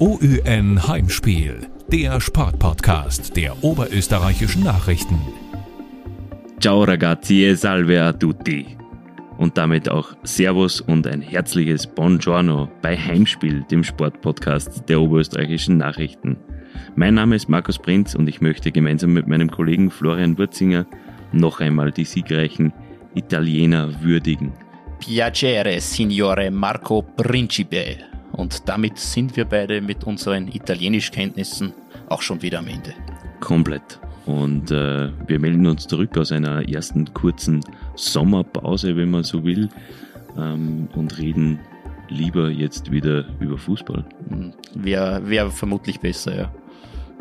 OÜN Heimspiel, der Sportpodcast der oberösterreichischen Nachrichten. Ciao ragazzi e salve a tutti. Und damit auch Servus und ein herzliches Buongiorno bei Heimspiel, dem Sportpodcast der oberösterreichischen Nachrichten. Mein Name ist Markus Prinz und ich möchte gemeinsam mit meinem Kollegen Florian Wurzinger noch einmal die siegreichen Italiener würdigen. Piacere, Signore Marco Principe. Und damit sind wir beide mit unseren Italienischkenntnissen auch schon wieder am Ende. Komplett. Und äh, wir melden uns zurück aus einer ersten kurzen Sommerpause, wenn man so will, ähm, und reden lieber jetzt wieder über Fußball. Wäre wär vermutlich besser, ja.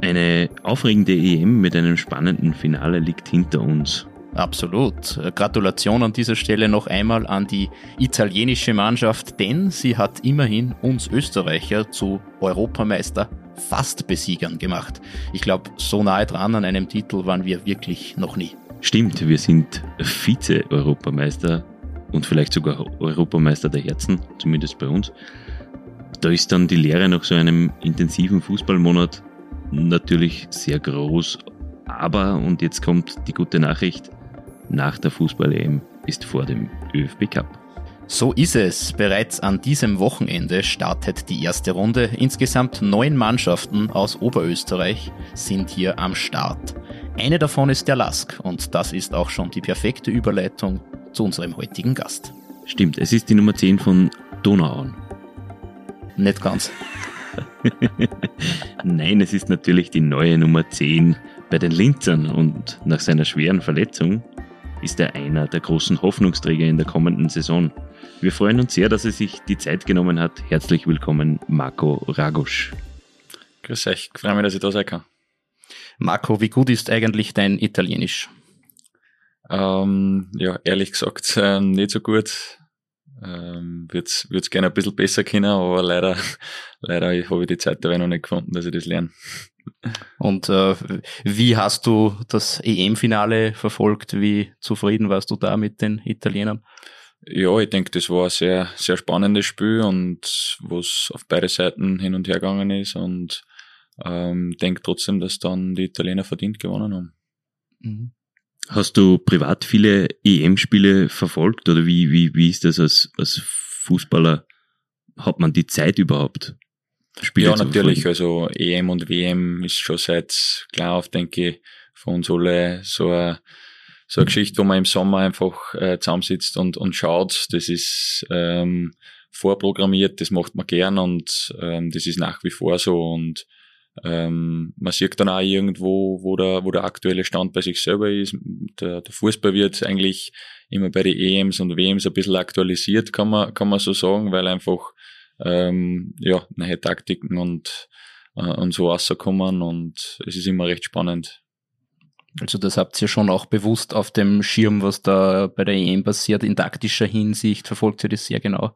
Eine aufregende EM mit einem spannenden Finale liegt hinter uns. Absolut. Gratulation an dieser Stelle noch einmal an die italienische Mannschaft, denn sie hat immerhin uns Österreicher zu Europameister fast Besiegern gemacht. Ich glaube, so nahe dran an einem Titel waren wir wirklich noch nie. Stimmt, wir sind Vize-Europameister und vielleicht sogar Europameister der Herzen, zumindest bei uns. Da ist dann die Lehre nach so einem intensiven Fußballmonat natürlich sehr groß. Aber, und jetzt kommt die gute Nachricht, nach der Fußball-EM ist vor dem ÖFB Cup. So ist es. Bereits an diesem Wochenende startet die erste Runde. Insgesamt neun Mannschaften aus Oberösterreich sind hier am Start. Eine davon ist der Lask und das ist auch schon die perfekte Überleitung zu unserem heutigen Gast. Stimmt, es ist die Nummer 10 von Donauauen. Nicht ganz. Nein, es ist natürlich die neue Nummer 10 bei den Linzern und nach seiner schweren Verletzung ist er einer der großen Hoffnungsträger in der kommenden Saison. Wir freuen uns sehr, dass er sich die Zeit genommen hat. Herzlich willkommen, Marco Ragusch. Grüß euch, ich freue mich, dass ich da sein kann. Marco, wie gut ist eigentlich dein Italienisch? Ähm, ja, ehrlich gesagt, äh, nicht so gut. Ähm, würde es gerne ein bisschen besser können, aber leider, leider habe ich die Zeit dabei noch nicht gefunden, dass ich das lerne. Und äh, wie hast du das EM-Finale verfolgt? Wie zufrieden warst du da mit den Italienern? Ja, ich denke, das war ein sehr, sehr spannendes Spiel und was auf beide Seiten hin und her gegangen ist und ähm, denke trotzdem, dass dann die Italiener verdient gewonnen haben. Mhm. Hast du privat viele EM-Spiele verfolgt oder wie, wie, wie ist das als, als Fußballer? Hat man die Zeit überhaupt? Spiele ja, natürlich. Also EM und WM ist schon seit klar auf, denke ich, für uns alle so eine, so eine Geschichte, wo man im Sommer einfach äh, zusammensitzt und, und schaut. Das ist ähm, vorprogrammiert, das macht man gern und ähm, das ist nach wie vor so. Und ähm, man sieht dann auch irgendwo, wo der, wo der aktuelle Stand bei sich selber ist. Der, der Fußball wird eigentlich immer bei den EMs und WMs ein bisschen aktualisiert, kann man, kann man so sagen, weil einfach ähm, ja, neue Taktiken und, äh, und so rauskommen und es ist immer recht spannend. Also das habt ihr schon auch bewusst auf dem Schirm, was da bei der EM passiert, in taktischer Hinsicht, verfolgt ihr das sehr genau?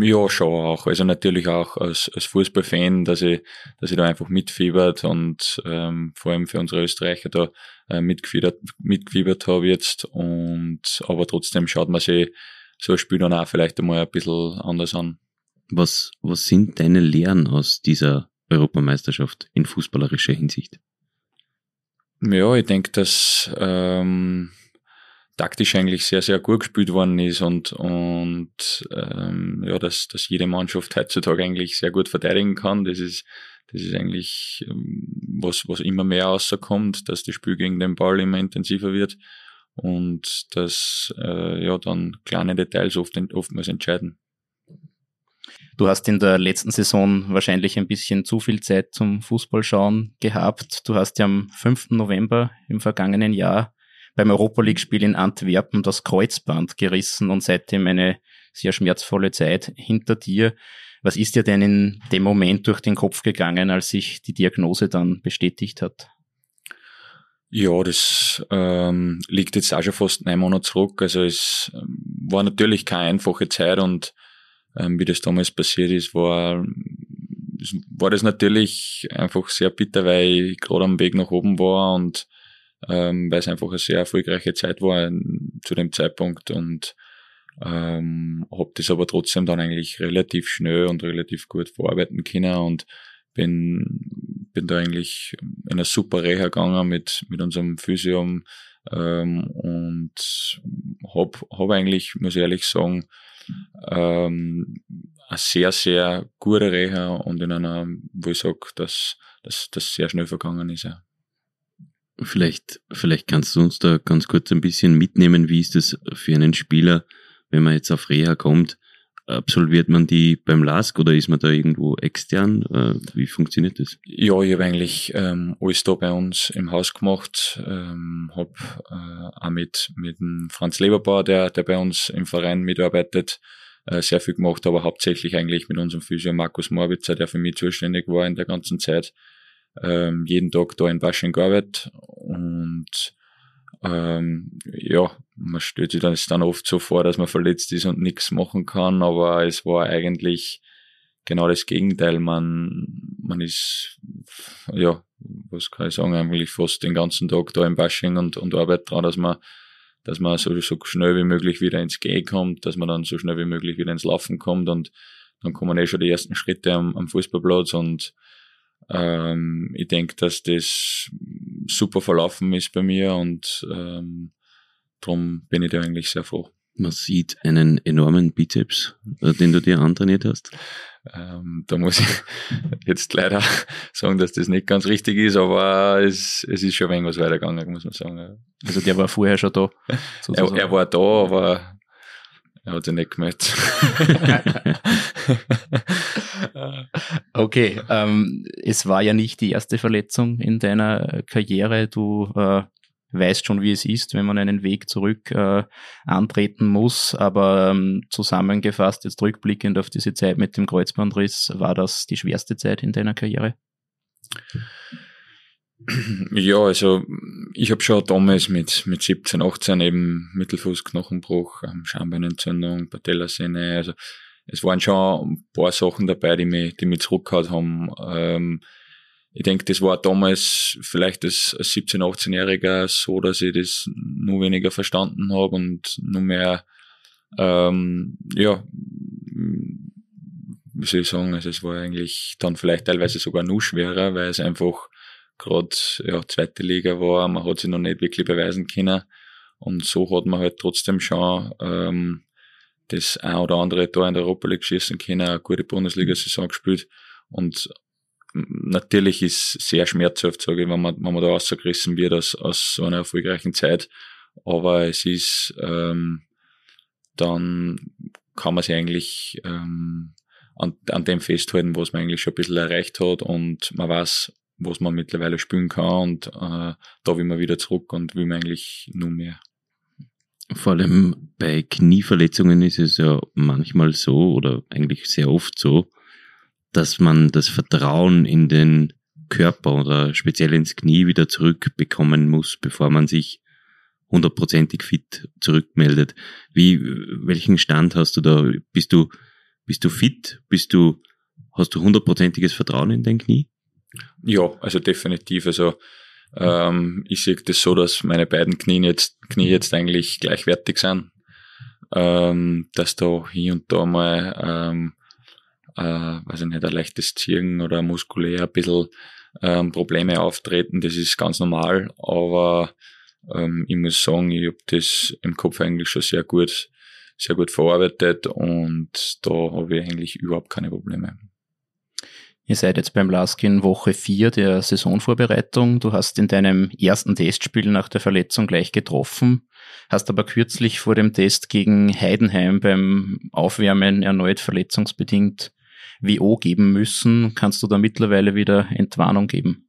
Ja, schon auch. Also natürlich auch als, als Fußballfan, dass ich, dass ich da einfach mitfiebert und ähm, vor allem für unsere Österreicher da äh, mitgefiebert, mitgefiebert habe jetzt. Und aber trotzdem schaut man sich so ein Spiel dann auch vielleicht einmal ein bisschen anders an. Was, was sind deine Lehren aus dieser Europameisterschaft in fußballerischer Hinsicht? Ja, ich denke, dass ähm, taktisch eigentlich sehr, sehr gut gespielt worden ist und, und ähm, ja, dass, dass jede Mannschaft heutzutage eigentlich sehr gut verteidigen kann. Das ist, das ist eigentlich ähm, was, was immer mehr rauskommt, dass das Spiel gegen den Ball immer intensiver wird und dass äh, ja dann kleine Details oft, oftmals entscheiden. Du hast in der letzten Saison wahrscheinlich ein bisschen zu viel Zeit zum Fußballschauen gehabt. Du hast ja am 5. November im vergangenen Jahr beim Europa League-Spiel in Antwerpen das Kreuzband gerissen und seitdem eine sehr schmerzvolle Zeit hinter dir. Was ist dir denn in dem Moment durch den Kopf gegangen, als sich die Diagnose dann bestätigt hat? Ja, das ähm, liegt jetzt auch schon fast neun Monate zurück. Also es ähm, war natürlich keine einfache Zeit und wie das damals passiert ist, war, war das natürlich einfach sehr bitter, weil ich gerade am Weg nach oben war und ähm, weil es einfach eine sehr erfolgreiche Zeit war zu dem Zeitpunkt und ähm, habe das aber trotzdem dann eigentlich relativ schnell und relativ gut verarbeiten können und bin, bin da eigentlich in eine super Reha gegangen mit, mit unserem Physium ähm, und hab, hab eigentlich, muss ich ehrlich sagen, ähm, eine sehr, sehr gute Reha und in einer, wo ich sage, dass das sehr schnell vergangen ist. Ja. Vielleicht, vielleicht kannst du uns da ganz kurz ein bisschen mitnehmen, wie ist das für einen Spieler, wenn man jetzt auf Reha kommt? Absolviert man die beim LASK oder ist man da irgendwo extern? Äh, wie funktioniert das? Ja, ich habe eigentlich ähm, alles da bei uns im Haus gemacht. Ähm, habe äh, auch mit, mit dem Franz Leberbauer, der, der bei uns im Verein mitarbeitet, äh, sehr viel gemacht, aber hauptsächlich eigentlich mit unserem Physio Markus Morbitzer, der für mich zuständig war in der ganzen Zeit. Ähm, jeden Tag da in Basching gearbeitet und ähm, ja, man stellt sich das dann oft so vor, dass man verletzt ist und nichts machen kann, aber es war eigentlich genau das Gegenteil. Man, man ist, ja, was kann ich sagen, eigentlich fast den ganzen Tag da im Bashing und, und arbeitet dran, dass man, dass man so, so schnell wie möglich wieder ins Gehen kommt, dass man dann so schnell wie möglich wieder ins Laufen kommt und dann kommen eh schon die ersten Schritte am, am Fußballplatz und ähm, ich denke, dass das super verlaufen ist bei mir und ähm, darum bin ich da eigentlich sehr froh. Man sieht einen enormen Bizeps, äh, den du dir antrainiert hast. Ähm, da muss ich jetzt leider sagen, dass das nicht ganz richtig ist, aber es, es ist schon ein wenig was weitergegangen, muss man sagen. Also der war vorher schon da. Er, er, war da, aber er hat sich nicht gemeldet. okay, ähm, es war ja nicht die erste Verletzung in deiner Karriere. Du äh, weißt schon, wie es ist, wenn man einen Weg zurück äh, antreten muss. Aber ähm, zusammengefasst, jetzt rückblickend auf diese Zeit mit dem Kreuzbandriss, war das die schwerste Zeit in deiner Karriere? Ja, also ich habe schon damals mit, mit 17, 18 eben Mittelfußknochenbruch, ähm, Schambeinentzündung, Patellasehne, also es waren schon ein paar Sachen dabei, die mich, die mich zurückgehauen haben. Ähm, ich denke, das war damals vielleicht als 17-, 18-Jähriger so, dass ich das nur weniger verstanden habe und nur mehr, ähm, ja, wie soll ich sagen, also es war eigentlich dann vielleicht teilweise sogar nur schwerer, weil es einfach gerade ja, zweite Liga war, man hat sich noch nicht wirklich beweisen können. Und so hat man halt trotzdem schon ähm, das ein oder andere Tor in der Europa League schießen können, eine gute Bundesliga-Saison gespielt. Und natürlich ist sehr schmerzhaft, sage ich, wenn man, wenn man da rausgerissen wird aus, aus so einer erfolgreichen Zeit. Aber es ist, ähm, dann kann man sich eigentlich ähm, an, an dem festhalten, was man eigentlich schon ein bisschen erreicht hat und man weiß, was man mittlerweile spielen kann und äh, da will man wieder zurück und will man eigentlich nur mehr. Vor allem bei Knieverletzungen ist es ja manchmal so oder eigentlich sehr oft so, dass man das Vertrauen in den Körper oder speziell ins Knie wieder zurückbekommen muss, bevor man sich hundertprozentig fit zurückmeldet. Wie, welchen Stand hast du da? Bist du, bist du fit? Bist du, hast du hundertprozentiges Vertrauen in dein Knie? Ja, also definitiv. Also ähm, ich sehe das so, dass meine beiden Knie jetzt, Knie jetzt eigentlich gleichwertig sind. Ähm, dass da hier und da mal, ähm, äh, weiß ich nicht, ein leichtes Ziehen oder muskulär ein bisschen ähm, Probleme auftreten, das ist ganz normal, aber ähm, ich muss sagen, ich habe das im Kopf eigentlich schon sehr gut, sehr gut verarbeitet und da habe ich eigentlich überhaupt keine Probleme. Ihr seid jetzt beim Laskin Woche 4 der Saisonvorbereitung. Du hast in deinem ersten Testspiel nach der Verletzung gleich getroffen, hast aber kürzlich vor dem Test gegen Heidenheim beim Aufwärmen erneut verletzungsbedingt WO geben müssen. Kannst du da mittlerweile wieder Entwarnung geben?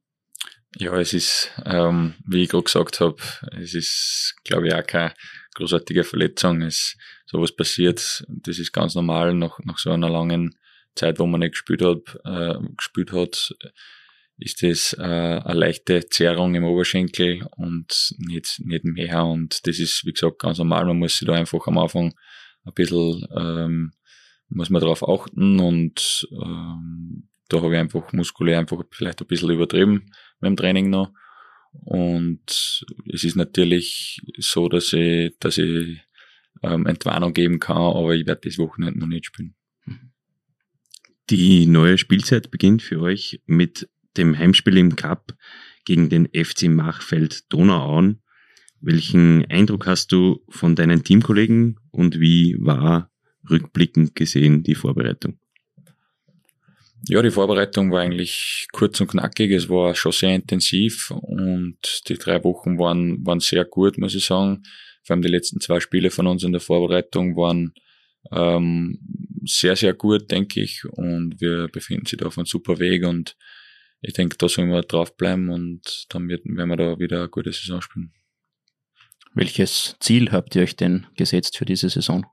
Ja, es ist, ähm, wie ich gerade gesagt habe, es ist, glaube ich, auch keine großartige Verletzung. Es sowas passiert, das ist ganz normal nach, nach so einer langen Zeit, wo man nicht gespielt hat, äh, gespielt hat, ist das äh, eine leichte Zerrung im Oberschenkel und nicht, nicht mehr. Und das ist, wie gesagt, ganz normal. Man muss sich da einfach am Anfang ein bisschen, ähm, muss man darauf achten und ähm, da habe ich einfach muskulär einfach vielleicht ein bisschen übertrieben beim Training noch. Und es ist natürlich so, dass ich, dass ich ähm, Entwarnung geben kann, aber ich werde das Wochenende noch nicht spielen. Die neue Spielzeit beginnt für euch mit dem Heimspiel im Cup gegen den FC Machfeld Donauauen. Welchen Eindruck hast du von deinen Teamkollegen und wie war rückblickend gesehen die Vorbereitung? Ja, die Vorbereitung war eigentlich kurz und knackig. Es war schon sehr intensiv und die drei Wochen waren, waren sehr gut, muss ich sagen. Vor allem die letzten zwei Spiele von uns in der Vorbereitung waren ähm, sehr, sehr gut, denke ich. Und wir befinden sich da auf einem super Weg und ich denke, da sollen wir draufbleiben und dann werden wir da wieder eine gute Saison spielen. Welches Ziel habt ihr euch denn gesetzt für diese Saison?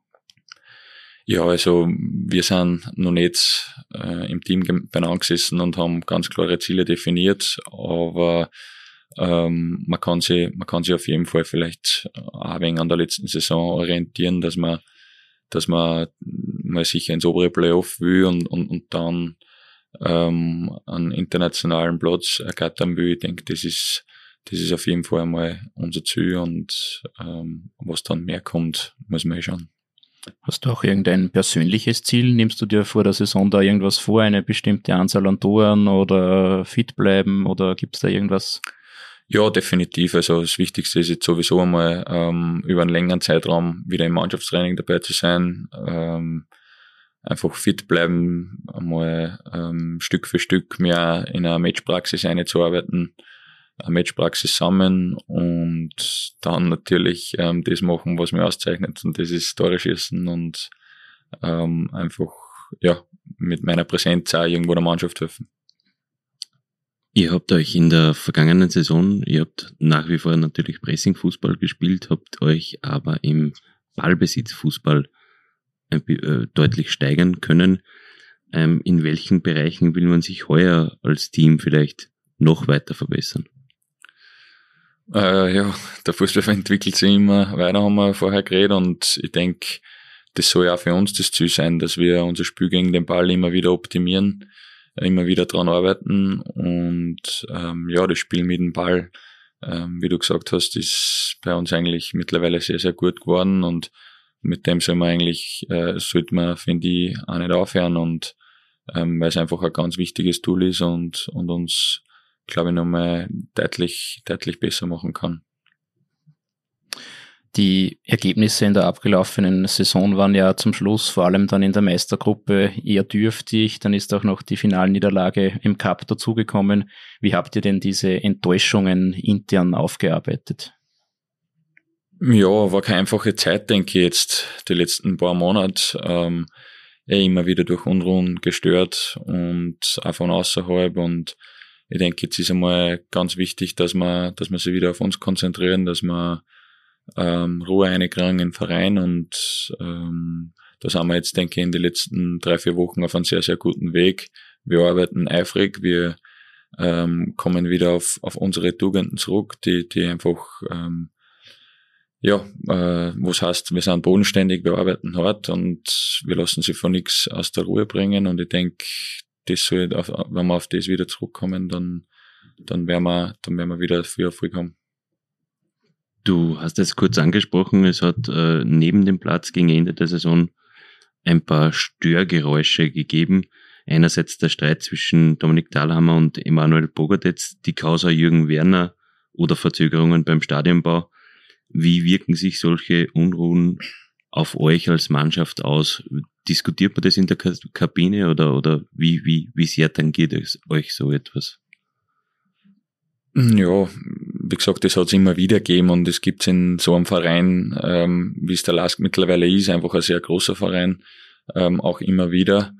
Ja, also wir sind noch nicht äh, im Team beieinander gesessen und haben ganz klare Ziele definiert, aber ähm, man kann sich, man kann sich auf jeden Fall vielleicht auch wenig an der letzten Saison orientieren, dass man, dass man mal sicher ins obere Playoff will und, und, und dann ähm, einen internationalen Platz ergattern will. Ich denke, das ist, das ist auf jeden Fall einmal unser Ziel und ähm, was dann mehr kommt, muss man eh schauen. Hast du auch irgendein persönliches Ziel? Nimmst du dir vor der Saison da irgendwas vor, eine bestimmte Anzahl an Toren oder fit bleiben oder gibt es da irgendwas? Ja, definitiv. Also das Wichtigste ist jetzt sowieso einmal ähm, über einen längeren Zeitraum wieder im Mannschaftstraining dabei zu sein. Ähm, einfach fit bleiben, einmal ähm, Stück für Stück mehr in einer Matchpraxis einzuarbeiten, Matchpraxis sammeln und dann natürlich ähm, das machen, was mich auszeichnet und das ist Tore schießen und ähm, einfach ja mit meiner Präsenz auch irgendwo der Mannschaft helfen. Ihr habt euch in der vergangenen Saison, ihr habt nach wie vor natürlich Pressing-Fußball gespielt, habt euch aber im Ballbesitz-Fußball äh, deutlich steigern können. Ähm, in welchen Bereichen will man sich heuer als Team vielleicht noch weiter verbessern? Äh, ja, der Fußball entwickelt sich immer. Weiter, haben wir vorher geredet und ich denke, das soll ja auch für uns das Ziel sein, dass wir unser Spiel gegen den Ball immer wieder optimieren, immer wieder dran arbeiten und ähm, ja, das Spiel mit dem Ball, ähm, wie du gesagt hast, ist bei uns eigentlich mittlerweile sehr, sehr gut geworden und mit dem soll man eigentlich, äh, sollte man, finde ich, auch nicht aufhören und ähm, weil es einfach ein ganz wichtiges Tool ist und, und uns, glaube ich, nochmal deutlich, deutlich besser machen kann. Die Ergebnisse in der abgelaufenen Saison waren ja zum Schluss, vor allem dann in der Meistergruppe, eher dürftig. Dann ist auch noch die Finalniederlage im Cup dazugekommen. Wie habt ihr denn diese Enttäuschungen intern aufgearbeitet? Ja, war keine einfache Zeit, denke ich jetzt, die letzten paar Monate. Ähm, eh immer wieder durch Unruhen gestört und auch von außerhalb. Und ich denke, jetzt ist einmal ganz wichtig, dass wir, dass wir sich wieder auf uns konzentrieren, dass wir ähm, Ruhe einkriegen im Verein und ähm, da sind wir jetzt, denke ich, in den letzten drei, vier Wochen auf einem sehr, sehr guten Weg. Wir arbeiten eifrig, wir ähm, kommen wieder auf, auf unsere Tugenden zurück, die, die einfach ähm, ja, äh, was heißt, wir sind bodenständig, wir arbeiten hart und wir lassen sie von nichts aus der Ruhe bringen. Und ich denke, das soll, wenn wir auf das wieder zurückkommen, dann, dann werden wir, dann werden wir wieder für Erfolg haben. Du hast es kurz angesprochen, es hat äh, neben dem Platz gegen Ende der Saison ein paar Störgeräusche gegeben. Einerseits der Streit zwischen Dominik Dahlhammer und Emanuel Bogadetz, die Causa Jürgen Werner oder Verzögerungen beim Stadionbau. Wie wirken sich solche Unruhen auf euch als Mannschaft aus? Diskutiert man das in der Kabine oder, oder wie, wie, wie sehr tangiert es euch so etwas? Ja, wie gesagt, das hat es immer wieder gegeben und es gibt in so einem Verein, ähm, wie es der Lask mittlerweile ist, einfach ein sehr großer Verein, ähm, auch immer wieder.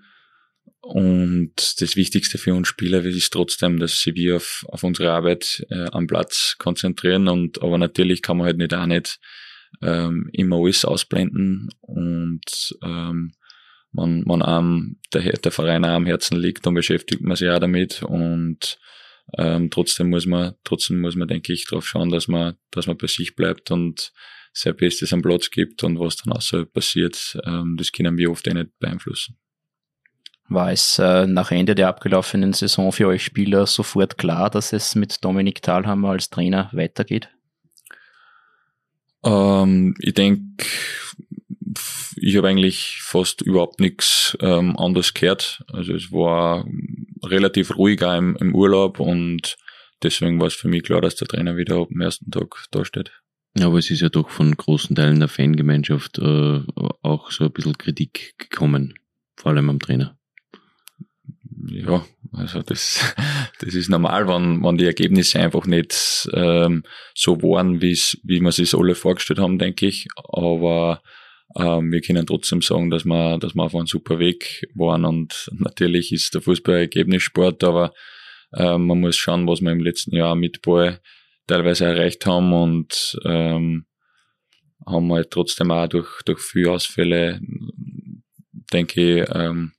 Und das Wichtigste für uns Spieler ist trotzdem, dass sie wir auf, auf unsere Arbeit äh, am Platz konzentrieren. Und aber natürlich kann man halt nicht auch nicht ähm, immer alles ausblenden und ähm, man, man am, der, der Verein auch am Herzen liegt, dann beschäftigt man sich auch damit und ähm, trotzdem muss man, trotzdem muss man, denke ich, darauf schauen, dass man, dass man bei sich bleibt und sein Bestes am Platz gibt und was dann außerhalb passiert, ähm, das können wir oft eh nicht beeinflussen. War es äh, nach Ende der abgelaufenen Saison für euch Spieler sofort klar, dass es mit Dominik Thalhammer als Trainer weitergeht? Ähm, ich denke, ich habe eigentlich fast überhaupt nichts ähm, anderes gehört. Also es war relativ ruhig auch im, im Urlaub und deswegen war es für mich klar, dass der Trainer wieder am ersten Tag da steht. Aber es ist ja doch von großen Teilen der Fangemeinschaft äh, auch so ein bisschen Kritik gekommen, vor allem am Trainer. Ja, also das, das ist normal, wenn, wenn die Ergebnisse einfach nicht ähm, so waren, wie's, wie wir sich alle vorgestellt haben, denke ich. Aber ähm, wir können trotzdem sagen, dass wir, dass wir auf einem super Weg waren und natürlich ist der Fußball Ergebnissport, aber ähm, man muss schauen, was wir im letzten Jahr mit Ball teilweise erreicht haben und ähm, haben halt trotzdem auch durch, durch viele Ausfälle, denke ich, ähm,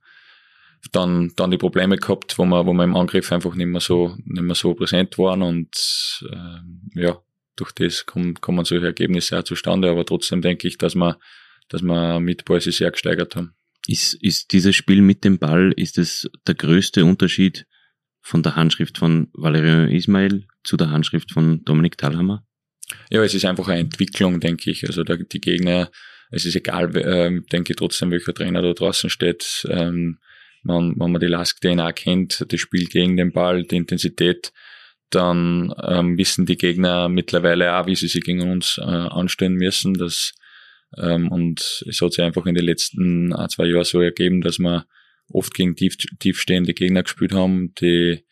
dann, dann die Probleme gehabt, wo wir, wo wir im Angriff einfach nicht mehr so, nicht mehr so präsent waren und ähm, ja, durch das kommen, kommen solche Ergebnisse auch zustande, aber trotzdem denke ich, dass wir, dass wir mit Ball sich sehr gesteigert haben. Ist, ist dieses Spiel mit dem Ball, ist es der größte Unterschied von der Handschrift von Valerian Ismail zu der Handschrift von Dominik Thalhammer? Ja, es ist einfach eine Entwicklung, denke ich. Also der, die Gegner, es ist egal, ähm, denke ich trotzdem, welcher Trainer da draußen steht. Ähm, wenn, wenn man die Lask-DNA kennt, das Spiel gegen den Ball, die Intensität, dann ähm, wissen die Gegner mittlerweile auch, wie sie sich gegen uns äh, anstellen müssen. Das, ähm, und es hat sich einfach in den letzten ein, zwei Jahren so ergeben, dass wir oft gegen tief, tiefstehende Gegner gespielt haben, die,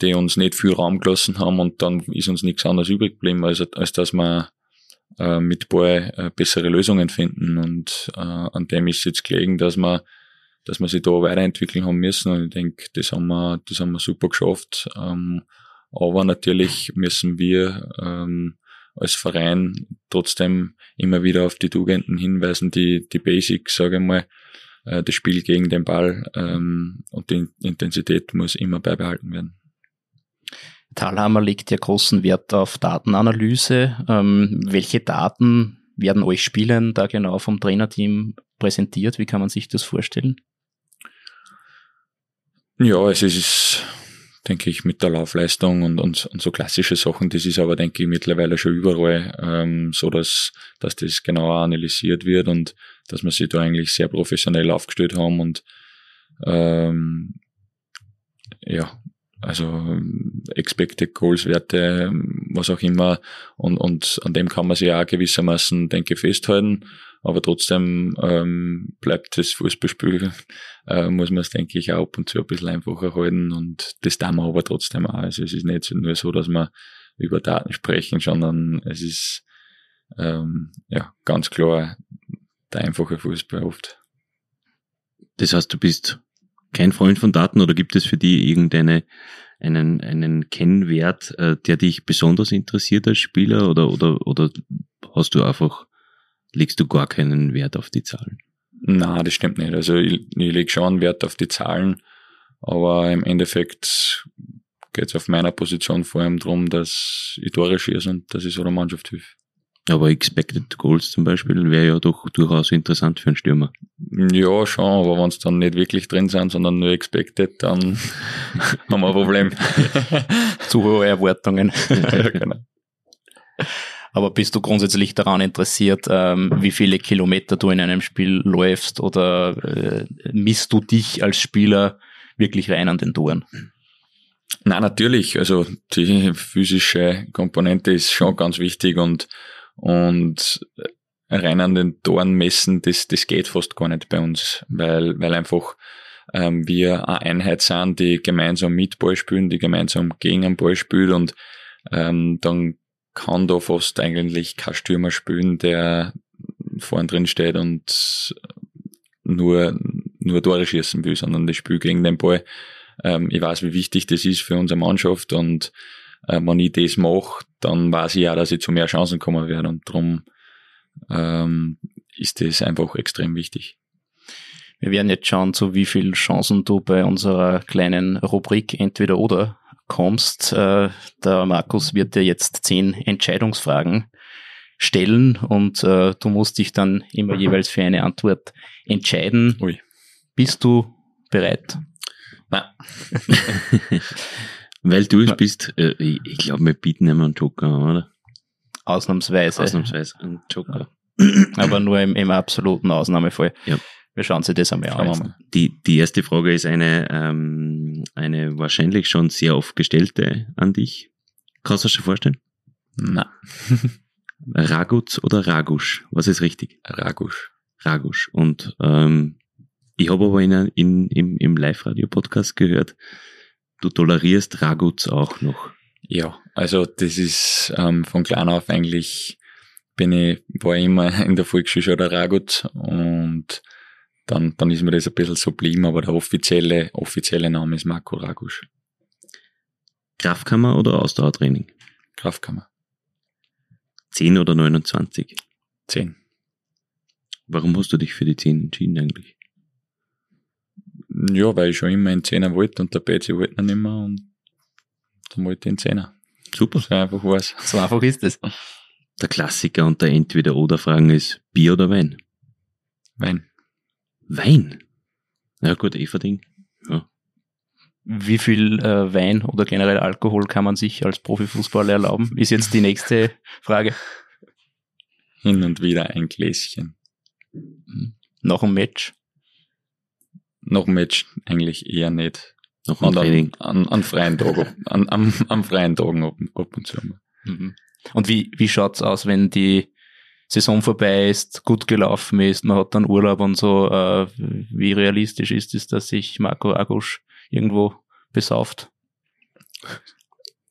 die uns nicht viel Raum gelassen haben und dann ist uns nichts anderes übrig geblieben, als, als dass wir äh, mit Ball äh, bessere Lösungen finden. Und äh, an dem ist jetzt gelegen, dass wir, dass wir sich da weiterentwickeln haben müssen. Und ich denke, das haben wir, das haben wir super geschafft. Ähm, aber natürlich müssen wir ähm, als Verein trotzdem immer wieder auf die Tugenden hinweisen, die, die Basics, sage ich mal, äh, das Spiel gegen den Ball ähm, und die Intensität muss immer beibehalten werden. Talhammer legt ja großen Wert auf Datenanalyse. Ähm, welche Daten werden euch Spielen da genau vom Trainerteam präsentiert? Wie kann man sich das vorstellen? Ja, es ist denke ich, mit der Laufleistung und, und, und so klassische Sachen. Das ist aber, denke ich, mittlerweile schon überall ähm, so, dass, dass das genauer analysiert wird und dass wir sich da eigentlich sehr professionell aufgestellt haben und ähm, ja, also Expected Goals Werte, was auch immer und, und an dem kann man sich auch gewissermaßen, denke ich, festhalten aber trotzdem ähm, bleibt das Fußballspiel, äh, muss man es, denke ich, auch ab und zu ein bisschen einfacher halten und das tun wir aber trotzdem auch. Also es ist nicht nur so, dass wir über Daten sprechen, sondern es ist ähm, ja ganz klar der einfache Fußball oft. Das heißt, du bist kein Freund von Daten oder gibt es für dich irgendeine einen, einen Kennwert, äh, der dich besonders interessiert als Spieler oder, oder, oder hast du einfach legst du gar keinen Wert auf die Zahlen. Na, das stimmt nicht. Also ich, ich lege schon Wert auf die Zahlen, aber im Endeffekt geht es auf meiner Position vor allem darum, dass ich Tore schieße und dass ich so der Mannschaft hilfe. Aber Expected Goals zum Beispiel wäre ja doch durchaus interessant für einen Stürmer. Ja, schon, aber wenn es dann nicht wirklich drin sind, sondern nur Expected, dann haben wir ein Problem. Zu hohe Erwartungen. ja, genau. Aber bist du grundsätzlich daran interessiert, ähm, wie viele Kilometer du in einem Spiel läufst oder äh, misst du dich als Spieler wirklich rein an den Toren? Na natürlich. Also die physische Komponente ist schon ganz wichtig und, und rein an den Toren messen, das, das geht fast gar nicht bei uns, weil, weil einfach ähm, wir eine Einheit sind, die gemeinsam mit Ball spielen, die gemeinsam gegen den Ball spielt und ähm, dann kann da fast eigentlich kein Stürmer spielen, der vorn drin steht und nur, nur Tore schießen will, sondern das Spiel gegen den Ball. Ähm, ich weiß, wie wichtig das ist für unsere Mannschaft und äh, wenn ich das mache, dann weiß ich auch, dass ich zu mehr Chancen kommen werde und darum ähm, ist das einfach extrem wichtig. Wir werden jetzt schauen, zu wie viel Chancen du bei unserer kleinen Rubrik entweder oder kommst. Äh, der Markus wird dir jetzt zehn Entscheidungsfragen stellen und äh, du musst dich dann immer jeweils für eine Antwort entscheiden. Ui. Bist du bereit? Nein. Weil du es bist, äh, ich, ich glaube, wir bieten immer einen Joker, oder? Ausnahmsweise. Ausnahmsweise einen Joker. aber nur im, im absoluten Ausnahmefall. Ja. Wir schauen uns das einmal an. Die, die erste Frage ist eine, ähm, eine wahrscheinlich schon sehr oft gestellte an dich. Kannst du das schon vorstellen? Na. Raguz oder Ragusch? Was ist richtig? Ragusch. Ragusch. Und ähm, ich habe aber in, in, im, im Live-Radio-Podcast gehört, du tolerierst Raguz auch noch. Ja, also das ist ähm, von klein auf eigentlich bin ich, war ich immer in der Volksschule schon der Raguz und dann, dann ist mir das ein bisschen so geblieben, aber der offizielle, offizielle Name ist Marco Ragusch. Kraftkammer oder Ausdauertraining? Kraftkammer. 10 oder 29? 10. Warum hast du dich für die 10 entschieden eigentlich? Ja, weil ich schon immer einen Zehner wollte und der Betsy wollte ihn nicht mehr und dann wollte ich einen Zehner. Super. So einfach war's. So einfach ist es. Der Klassiker unter Entweder-Oder-Fragen ist Bier oder Wein? Wein. Wein? Ja gut, Everding. Ja. Wie viel äh, Wein oder generell Alkohol kann man sich als Profifußballer erlauben? Ist jetzt die nächste Frage. Hin und wieder ein Gläschen. Nach dem Match? Nach dem Match eigentlich eher nicht. Noch ein Training. an, an, an freien Tagen, an, am, am freien Tagen ab, ab und zu. Mhm. Und wie, wie schaut's aus, wenn die Saison vorbei ist, gut gelaufen ist, man hat dann Urlaub und so, äh, wie realistisch ist es, dass sich Marco Agusch irgendwo besauft?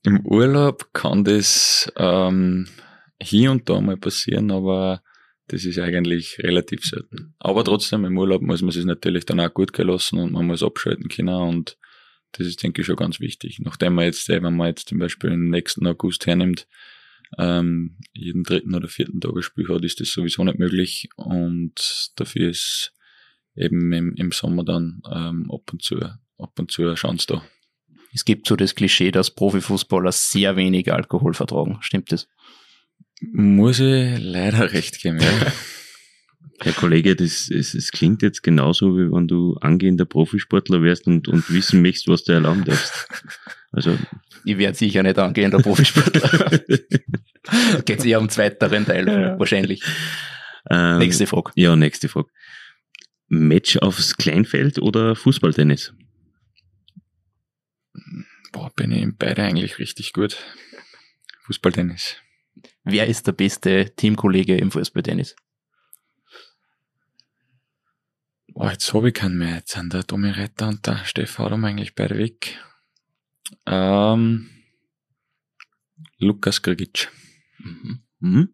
Im Urlaub kann das ähm, hier und da mal passieren, aber das ist eigentlich relativ selten. Aber trotzdem, im Urlaub muss man sich natürlich dann auch gut gelassen und man muss abschalten können und das ist, denke ich, schon ganz wichtig. Nachdem man jetzt, wenn man jetzt zum Beispiel den nächsten August hernimmt, ähm, jeden dritten oder vierten Tag ein Spiel hat, ist das sowieso nicht möglich und dafür ist eben im, im Sommer dann ähm, ab und zu ab und zu eine Chance da. Es gibt so das Klischee, dass Profifußballer sehr wenig Alkohol vertragen. Stimmt das? Muss ich leider recht geben, ja. Herr Kollege, das, es, es klingt jetzt genauso, wie wenn du angehender Profisportler wärst und, und wissen möchtest, was du erlauben darfst. Also, Ich werde sicher nicht angehender Profisportler. Geht eher um den zweiteren Teil, wahrscheinlich. ähm, Nächste Frage. Ja, nächste Frage. Match aufs Kleinfeld oder Fußballtennis? Boah, bin ich in beide eigentlich richtig gut. Fußballtennis. Wer ist der beste Teamkollege im Fußballtennis? Boah, jetzt habe ich keinen mehr. Jetzt sind der Domi Retter und der Stefan eigentlich beide weg. Ähm, Lukas Grigic. Mhm. Mhm.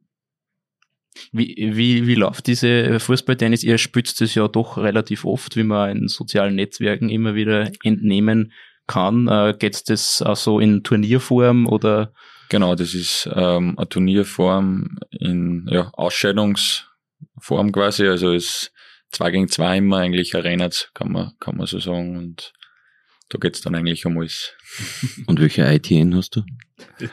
Wie, wie, wie läuft diese Fußballtennis? Ihr spützt es ja doch relativ oft, wie man in sozialen Netzwerken immer wieder entnehmen kann. Äh, Geht das auch so in Turnierform oder? Genau, das ist ähm, eine Turnierform in ja, Ausscheidungsform quasi. Also ist zwei gegen zwei immer eigentlich Arenas, kann man, kann man so sagen. Und da geht's dann eigentlich um alles. Und welche ITN hast du?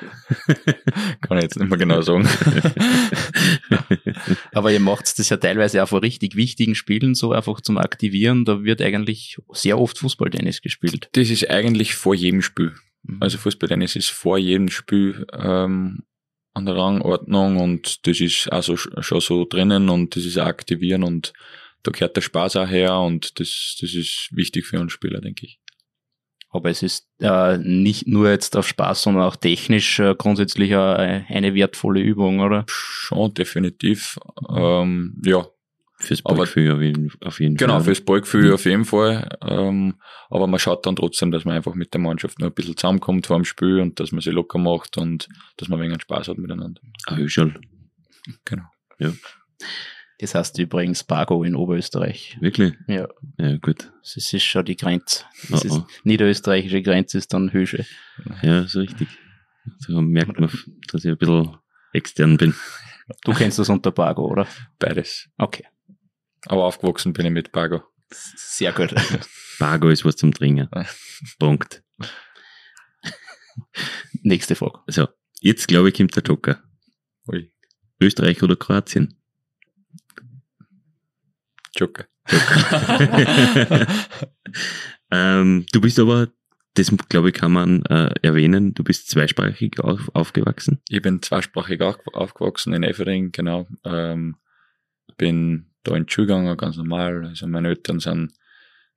Kann ich jetzt nicht mehr genau sagen. Aber ihr macht das ja teilweise auch vor richtig wichtigen Spielen so einfach zum Aktivieren. Da wird eigentlich sehr oft Fußballtennis gespielt. Das ist eigentlich vor jedem Spiel. Mhm. Also Fußballtennis ist vor jedem Spiel ähm, an der Rangordnung und das ist also schon so drinnen und das ist auch aktivieren und da gehört der Spaß auch her und das, das ist wichtig für einen Spieler, denke ich. Aber es ist äh, nicht nur jetzt auf Spaß, sondern auch technisch äh, grundsätzlich äh, eine wertvolle Übung, oder? Schon, definitiv. Ähm, ja, Fürs Ballgefühl auf jeden, auf jeden genau, Fall. fürs Ballgefühl auf jeden Fall. Ähm, aber man schaut dann trotzdem, dass man einfach mit der Mannschaft noch ein bisschen zusammenkommt vor dem Spiel und dass man sich locker macht und dass man ein wenig Spaß hat miteinander. Ah, Höschel. Genau. Das heißt übrigens Pago in Oberösterreich. Wirklich? Ja, Ja, gut. das ist schon die Grenze. Das Oh, ist, oh. niederösterreichische Grenze ist dann Hösche. Ja, so richtig. So merkt man, dass ich ein bisschen extern bin. Du kennst das unter Pago, oder? Beides. Okay, Aber aufgewachsen bin ich mit Pago. sehr gut. Bargo ist was zum Trinken. Punkt. Nächste Frage. So, jetzt glaube ich, kommt der Joker. Ui, Österreich oder Kroatien? Joker. ähm, du bist aber, das glaube ich, kann man äh, erwähnen, du bist zweisprachig auf, aufgewachsen. Ich bin zweisprachig auf, aufgewachsen in Evering, genau. Ähm, bin da in die Schule gegangen, ganz normal. Also meine Eltern sind,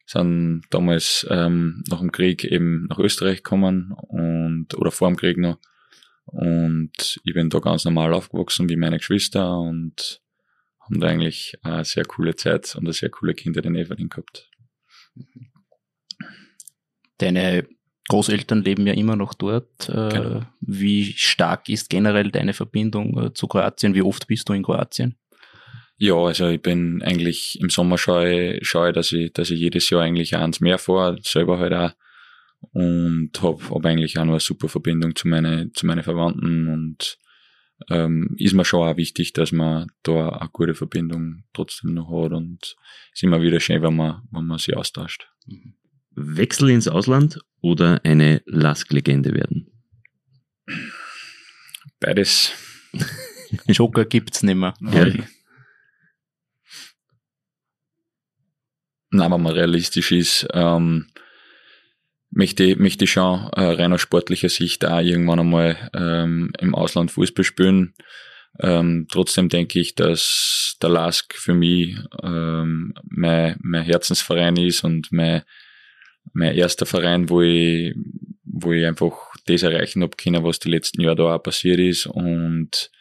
sind damals ähm, nach dem Krieg eben nach Österreich gekommen und oder vor dem Krieg noch. Und ich bin da ganz normal aufgewachsen wie meine Geschwister und haben da eigentlich eine sehr coole Zeit und eine sehr coole Kinder in Everding gehabt. Deine Großeltern leben ja immer noch dort. Äh, genau. Wie stark ist generell deine Verbindung äh, zu Kroatien? Wie oft bist du in Kroatien? Ja, also ich bin eigentlich im Sommer schaue, schaue dass ich, dass ich jedes Jahr eigentlich ans Meer fahre, selber halt auch. Und habe hab eigentlich auch noch eine super Verbindung zu meinen zu meine Verwandten und ähm, ist mir schon auch wichtig, dass man da eine gute Verbindung trotzdem noch hat und ist immer wieder schön, wenn man, wenn man sich austauscht. Wechsel ins Ausland oder eine Lask-Legende werden? Beides. Joker gibt's nicht mehr. Ja. Na, wenn man realistisch ist, ähm, möchte, möchte schon äh, rein aus sportlicher Sicht da irgendwann einmal ähm, im Ausland Fußball spielen. Ähm, trotzdem denke ich, dass der LASK für mich ähm, mein, mein Herzensverein ist und mein, mein erster Verein, wo ich, wo ich einfach das erreichen habe können, was die letzten Jahre da auch passiert ist. Und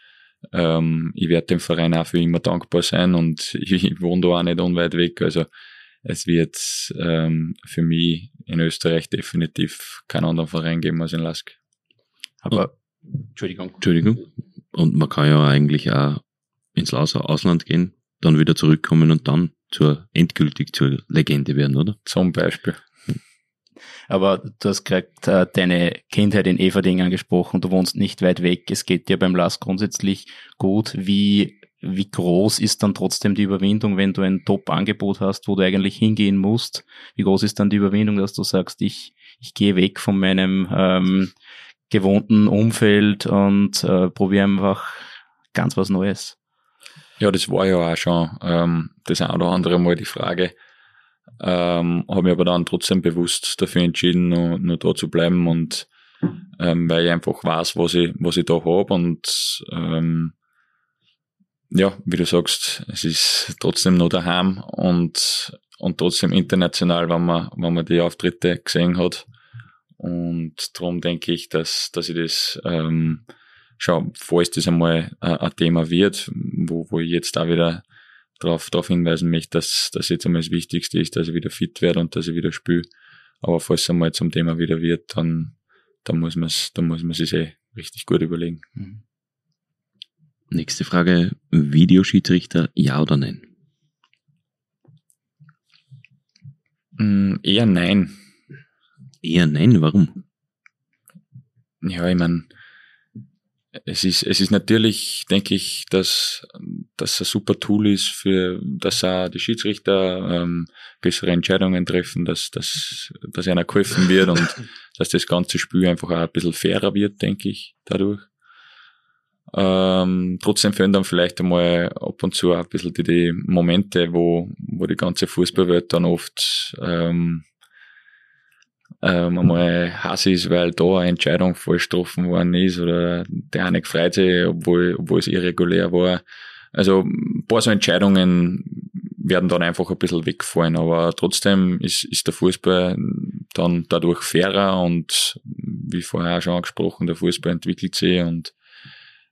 ähm, ich werde dem Verein auch für immer dankbar sein und ich wohne da auch nicht unweit weg. Also es wird ähm, für mich in Österreich definitiv keinen anderen Verein geben als in Lask. Aber, Entschuldigung. Entschuldigung. Und man kann ja eigentlich auch ins Ausland gehen, dann wieder zurückkommen und dann zur endgültig zur Legende werden, oder? Zum Beispiel. Aber du hast gerade äh, deine Kindheit in Everding angesprochen, du wohnst nicht weit weg, es geht dir beim LAS grundsätzlich gut. Wie wie groß ist dann trotzdem die Überwindung, wenn du ein Top-Angebot hast, wo du eigentlich hingehen musst? Wie groß ist dann die Überwindung, dass du sagst, ich, ich gehe weg von meinem ähm, gewohnten Umfeld und äh, probiere einfach ganz was Neues? Ja, das war ja auch schon ähm, das ein oder andere Mal die Frage. Ähm, habe mich aber dann trotzdem bewusst dafür entschieden, nur, nur da zu bleiben und ähm, weil ich einfach weiß, was ich, was ich da habe und ähm, ja, wie du sagst, es ist trotzdem noch daheim und, und trotzdem international, wenn man, wenn man die Auftritte gesehen hat. Und darum denke ich, dass, dass ich das, ähm, schau, falls das einmal ein, ein Thema wird, wo, wo ich jetzt da wieder darauf drauf hinweisen möchte, dass, dass jetzt einmal das Wichtigste ist, dass ich wieder fit werde und dass ich wieder spiele. Aber falls es einmal zum Thema wieder wird, dann, dann muss man es, dann muss man sich eh richtig gut überlegen. Mhm. Nächste Frage, Videoschiedsrichter, ja oder nein? Mm, eher nein. Eher nein, warum? Ja, ich meine, es ist, es ist natürlich, denke ich, dass das ein super Tool ist für, dass auch die Schiedsrichter ähm, bessere Entscheidungen treffen, dass, dass, dass einer geholfen wird und dass das ganze Spiel einfach auch ein bisschen fairer wird, denke ich, dadurch. Ähm, trotzdem fehlen dann vielleicht einmal ab und zu ein bisschen die, die Momente, wo, wo die ganze Fußballwelt dann oft ähm, ähm, einmal Hass ist, weil da eine Entscheidung falsch getroffen worden ist oder der eine gefreut sich, obwohl, obwohl es irregulär war. Also ein paar so Entscheidungen werden dann einfach ein bisschen wegfallen, aber trotzdem ist, ist der Fußball dann dadurch fairer und wie vorher auch schon angesprochen, der Fußball entwickelt sich und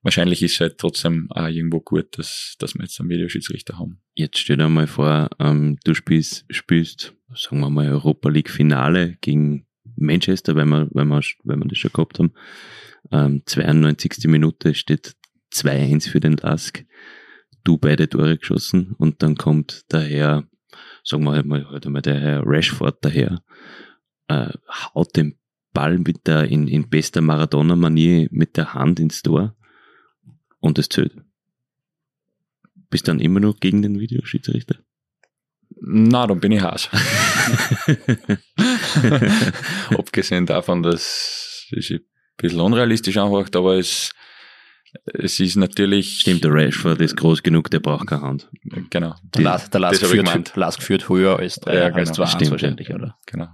wahrscheinlich ist es halt trotzdem auch irgendwo gut, dass, dass wir jetzt einen Videoschiedsrichter haben. Jetzt stell dir mal vor, ähm, du spielst, spielst, sagen wir mal, Europa League Finale gegen Manchester, weil wir, weil wir, weil wir das schon gehabt haben. Ähm, 92. Minute steht 2-1 für den Lask. Du beide Tore geschossen und dann kommt der Herr, sagen wir halt mal, halt einmal der Herr Rashford daher, äh, haut den Ball mit der, in, in bester Maradona-Manier mit der Hand ins Tor und es zählt. Bist dann immer noch gegen den Videoschiedsrichter? Na, dann bin ich Haas. Abgesehen davon, dass es ein bisschen unrealistisch anhört, aber es, es ist natürlich. Stimmt, der Rashford ist groß genug, der braucht keine Hand. Genau. Der, Las, der Lask, führt, Lask führt höher als, drei, ja, genau. als zwei Stimmt, wahrscheinlich, ja. oder? Genau.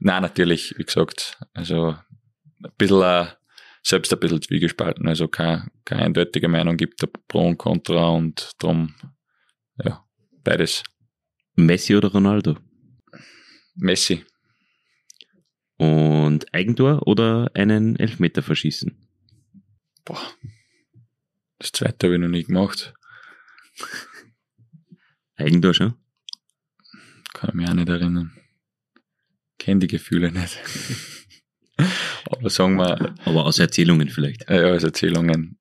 Nein, natürlich, wie gesagt, also ein bisschen selbst ein bisschen zwiegespalten. Also keine, keine eindeutige Meinung gibt, Pro und Contra und drum, ja, beides. Messi oder Ronaldo? Messi. Und Eigentor oder einen Elfmeter verschießen? Boah. Das zweite habe ich noch nie gemacht. Eigentor schon? Kann ich mich auch nicht erinnern. Kenne die Gefühle nicht. Aber sagen wir. Aber aus Erzählungen vielleicht. Ja, aus Erzählungen.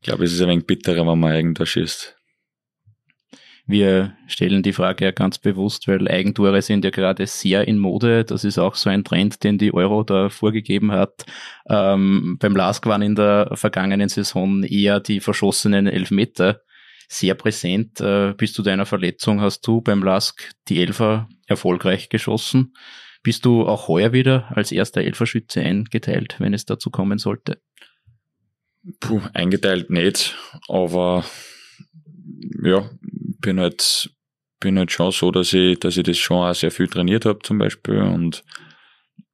Ich glaube, es ist ein wenig bitterer, wenn man Eigentor schießt. Wir stellen die Frage ja ganz bewusst, weil Eigentore sind ja gerade sehr in Mode. Das ist auch so ein Trend, den die Euro da vorgegeben hat. Ähm, beim Lask waren in der vergangenen Saison eher die verschossenen Elfmeter sehr präsent. Äh, bis zu deiner Verletzung hast du beim Lask die Elfer erfolgreich geschossen. Bist du auch heuer wieder als erster Elferschütze eingeteilt, wenn es dazu kommen sollte? Puh, eingeteilt nicht, aber ja, bin halt, bin halt schon so, dass ich, dass ich das schon auch sehr viel trainiert habe zum Beispiel und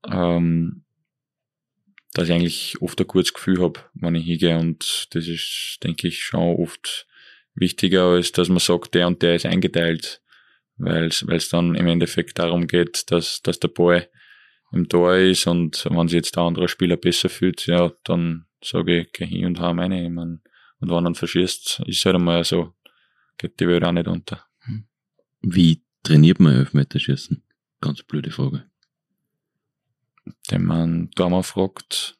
ähm, dass ich eigentlich oft ein gutes Gefühl habe, wenn ich hingehe und das ist, denke ich, schon oft wichtiger, als dass man sagt, der und der ist eingeteilt, weil es dann im Endeffekt darum geht, dass, dass der Ball im Tor ist und wenn sich jetzt der andere Spieler besser fühlt, ja, dann sage ich, geh hin und hau meine. Ich mein, und wenn dann verschießt, ist halt einmal so, geht die Welt auch nicht unter. Wie trainiert man Elfmeterschießen? Ganz blöde Frage. Den man da mal fragt,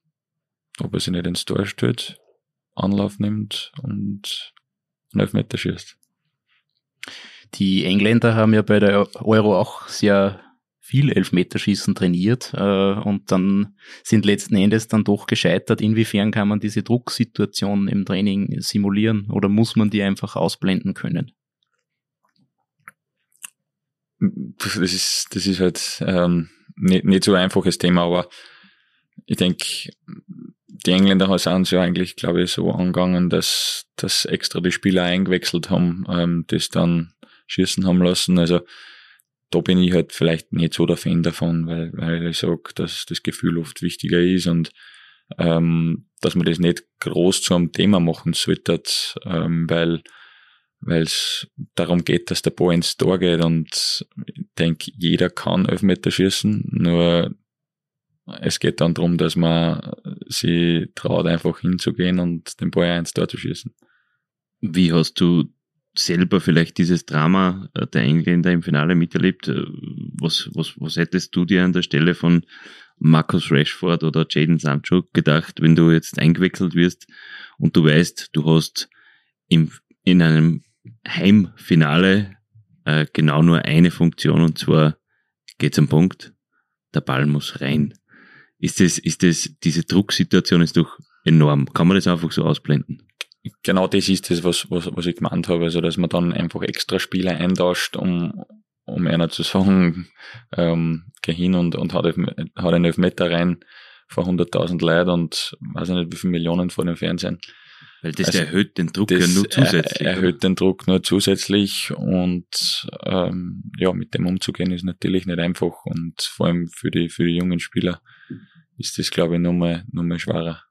ob er sich nicht ins Tor stellt, Anlauf nimmt und einen Elfmeter schießt. Die Engländer haben ja bei der Euro auch sehr viel Elfmeterschießen trainiert äh, und dann sind letzten Endes dann doch gescheitert. Inwiefern kann man diese Drucksituation im Training simulieren oder muss man die einfach ausblenden können? Das ist, das ist halt ähm, nicht, nicht so ein einfaches Thema, aber ich denke, die Engländer sind es ja eigentlich, glaube ich, so angegangen, dass, dass extra die Spieler eingewechselt haben, ähm, das dann schießen haben lassen. Also da bin ich halt vielleicht nicht so der Fan davon, weil, weil ich sage, dass das Gefühl oft wichtiger ist und ähm, dass man das nicht groß zu einem Thema machen sollte, ähm, weil weil es darum geht, dass der Ball ins Tor geht und ich denke, jeder kann Elfmeter schießen, nur es geht dann darum, dass man sie traut, einfach hinzugehen und den Ball ins Tor zu schießen. Wie hast du selber vielleicht dieses Drama äh, der Engländer im Finale miterlebt. Äh, was, was, was hättest du dir an der Stelle von Marcus Rashford oder Jaden Sancho gedacht, wenn du jetzt eingewechselt wirst und du weißt, du hast im, in einem Heimfinale äh, genau nur eine Funktion und zwar geht's am Punkt, der Ball muss rein. Ist das, ist das, diese Drucksituation ist doch enorm. Kann man das einfach so ausblenden? Genau das ist das, was, was, was ich gemeint habe. Also, dass man dann einfach extra Spieler eintauscht, um, um einer zu sagen, ähm, geh hin und, und hat, hat einen Elfmeter rein vor 100.000 Leuten und weiß ich nicht, wie viele Millionen vor dem Fernsehen. Weil das also, erhöht den Druck ja nur zusätzlich. Erhöht den Druck nur zusätzlich und ähm, ja, mit dem umzugehen ist natürlich nicht einfach und vor allem für die, für die jungen Spieler ist das, glaube ich, nochmal noch mal schwerer.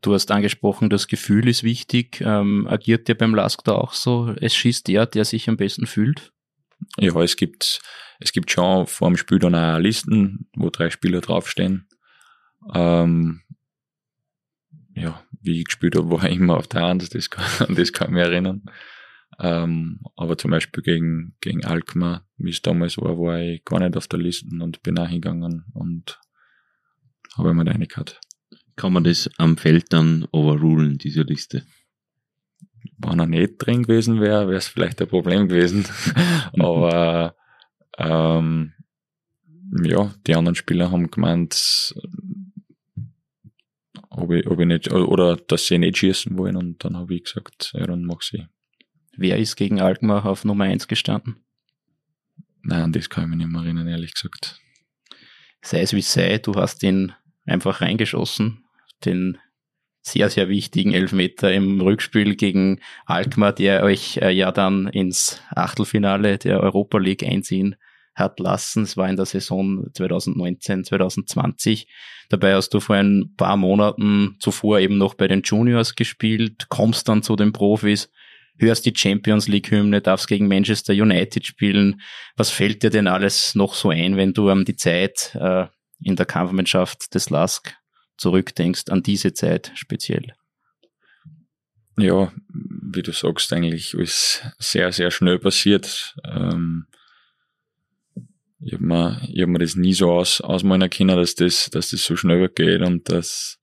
Du hast angesprochen, das Gefühl ist wichtig. Ähm, agiert der beim Lask da auch so? Es schießt der, der sich am besten fühlt? Ja, es gibt, es gibt schon vor dem Spiel dann auch Listen, wo drei Spieler draufstehen. Ähm, ja, wie ich gespielt habe, war ich immer auf der Hand, das kann, das kann ich mich erinnern. Ähm, aber zum Beispiel gegen, gegen Alkmaar, wie es damals war, war ich gar nicht auf der Liste und bin nachgegangen und habe da eine gehabt kann man das am Feld dann overrulen, diese Liste? Wenn er nicht drin gewesen wäre, wäre es vielleicht ein Problem gewesen. Aber ähm, ja, die anderen Spieler haben gemeint, ob ich, ob ich nicht, oder dass sie nicht schießen wollen und dann habe ich gesagt, ja, dann mach sie. Wer ist gegen Alkmaar auf Nummer 1 gestanden? Nein, das kann ich mir nicht mehr erinnern, ehrlich gesagt. Sei es wie sei, du hast ihn einfach reingeschossen. Den sehr, sehr wichtigen Elfmeter im Rückspiel gegen Alkmaar, der euch äh, ja dann ins Achtelfinale der Europa League einziehen hat lassen. Es war in der Saison 2019, 2020. Dabei hast du vor ein paar Monaten zuvor eben noch bei den Juniors gespielt, kommst dann zu den Profis, hörst die Champions League Hymne, darfst gegen Manchester United spielen. Was fällt dir denn alles noch so ein, wenn du an die Zeit äh, in der Kampfmannschaft des LASK zurückdenkst, an diese Zeit speziell? Ja, wie du sagst, eigentlich ist sehr, sehr schnell passiert. Ähm, ich habe mir, hab mir das nie so aus, ausmalen können, dass das, dass das so schnell geht und dass,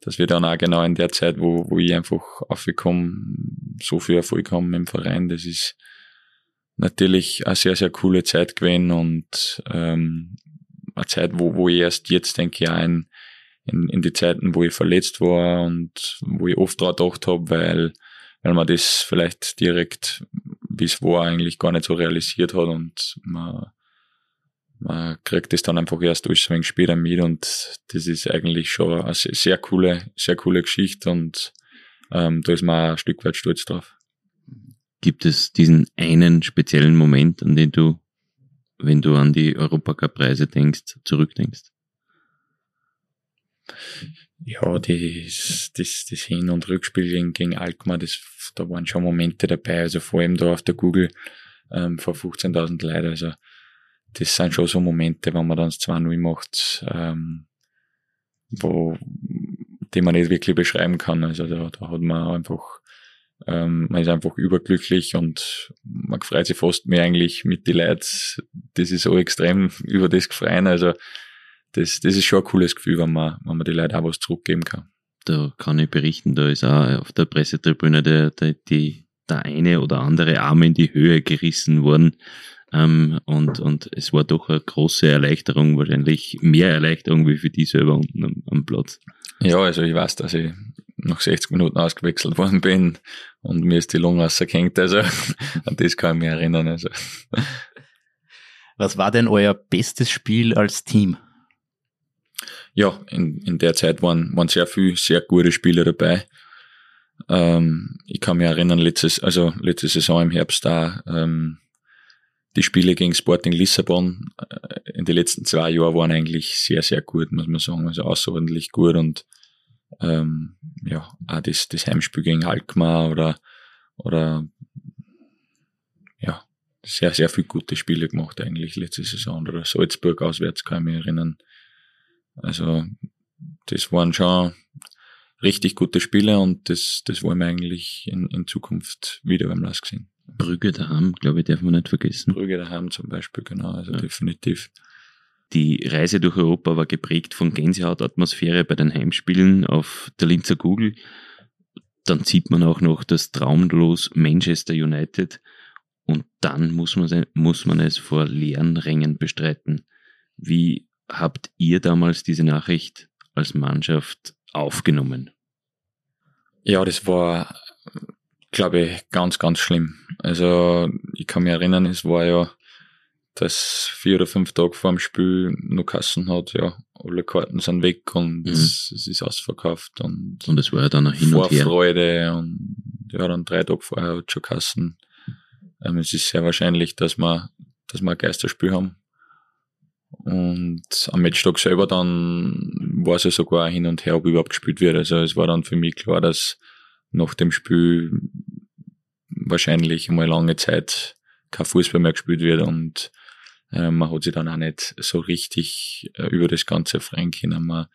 dass wir dann auch genau in der Zeit, wo, wo ich einfach aufgekommen, so viel Erfolg haben im Verein, das ist natürlich eine sehr, sehr coole Zeit gewesen und ähm, eine Zeit, wo, wo ich erst jetzt, denke auch in, in, in die Zeiten, wo ich verletzt war und wo ich oft dran gedacht habe, weil, weil man das vielleicht direkt, wie es war, eigentlich gar nicht so realisiert hat und man, man kriegt das dann einfach erst alles ein später mit und das ist eigentlich schon eine sehr coole, sehr coole Geschichte und ähm, da ist man ein Stück weit stolz drauf. Gibt es diesen einen speziellen Moment, an den du, wenn du an die Europacup-Preise denkst, zurückdenkst? Ja, das, das, das Hin- und Rückspiel gegen, gegen Alkmaar, das, da waren schon Momente dabei, also vor allem da auf der Google ähm, vor 15.000 Leuten, also das sind schon so Momente, wenn man dann das 2-0 macht, ähm, wo, die man nicht wirklich beschreiben kann. Also da, da hat man einfach, ähm, man ist einfach überglücklich und man freut sich fast mehr eigentlich mit den Leuten. Das ist so extrem über das gefreien. Also das, das ist schon ein cooles Gefühl, wenn man, wenn man die Leute auch was zurückgeben kann. Da kann ich berichten, da ist auch auf der Pressetribüne der, der, die, der eine oder andere Arm in die Höhe gerissen worden ähm, und, und es war doch eine große Erleichterung, wahrscheinlich mehr Erleichterung wie für die selber unten am, am Platz. Ja, also ich weiß, dass ich nach 60 Minuten ausgewechselt worden bin und mir ist die Lunge rausgehängt, also an das kann ich mich erinnern. Also. Was war denn euer bestes Spiel als Team? Ja, in, in der Zeit waren, waren sehr viele sehr gute Spieler dabei. Ähm, ich kann mich erinnern, letztes, also letzte Saison im Herbst da ähm, die Spiele gegen Sporting Lissabon äh, in den letzten zwei Jahren waren eigentlich sehr, sehr gut, muss man sagen. Also außerordentlich gut und ähm, ja, auch das, das Heimspiel gegen Alkmaar oder, oder ja, sehr, sehr viele gute Spiele gemacht eigentlich letzte Saison. Oder Salzburg auswärts kann ich mich erinnern. Also das waren schon richtig gute Spiele und das, das wollen wir eigentlich in, in Zukunft wieder beim Lask sehen. Brügge daheim, glaube ich, darf man nicht vergessen. Brügge daheim zum Beispiel, genau, also ja. definitiv. Die Reise durch Europa war geprägt von Gänsehautatmosphäre bei den Heimspielen auf der Linzer Google. Dann sieht man auch noch das Traumlos Manchester United und dann muss man, muss man es vor leeren Rängen bestreiten. Wie habt ihr damals diese Nachricht als Mannschaft aufgenommen? Ja, das war glaube ich, ganz, ganz schlimm. Also ich kann mich erinnern, es war ja, dass vier oder fünf Tage vor dem Spiel nur Kassen hat, ja, alle Karten sind weg und mhm. es, es, ist ausverkauft und, und es war ja dann auch hin und her. Vorfreude und ja, dann drei Tage vorher hat schon Kassen. Ähm, es ist sehr wahrscheinlich, dass wir, dass wir ein Geisterspiel haben. Und am Matchtag selber dann war es ja sogar hin und her, ob überhaupt gespielt wird. Also es war dann für mich klar, dass nach dem Spiel wahrscheinlich mal lange Zeit kein Fußball mehr gespielt wird und äh, man hat sich dann auch nicht so richtig äh, über das Ganze freuen können. Man,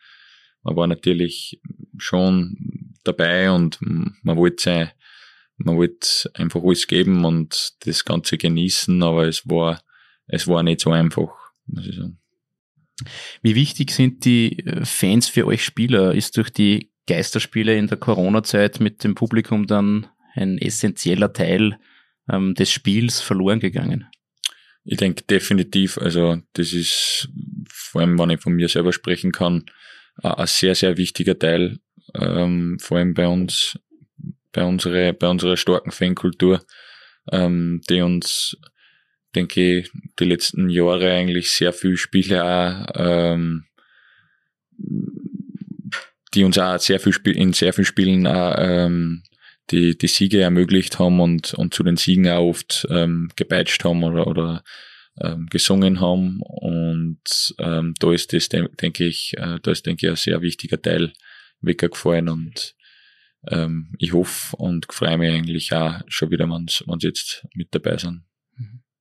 man war natürlich schon dabei und man wollte man wollte einfach alles geben und das Ganze genießen, aber es war, es war nicht so einfach, muss ich sagen. Wie wichtig sind die äh, Fans für euch Spieler? Ist durch die Geisterspiele in der Corona-Zeit mit dem Publikum dann ein essentieller Teil ähm, des Spiels verloren gegangen? Ich denke definitiv, also das ist vor allem, wenn ich von mir selber sprechen kann, ein sehr, sehr wichtiger Teil, ähm, vor allem bei uns, bei unserer, bei unserer starken Fankultur, ähm, die uns, denke ich, die letzten Jahre eigentlich sehr viel Spiele auch ähm, die uns auch sehr viel Spiel, in sehr vielen Spielen auch, ähm, die, die Siege ermöglicht haben und, und zu den Siegen auch oft ähm, gepeitscht haben oder, oder ähm, gesungen haben und ähm, da ist das, denke ich, äh, da ist, denke ich, ein sehr wichtiger Teil weggefallen und ähm, ich hoffe und freue mich eigentlich auch schon wieder, wenn sie jetzt mit dabei sind.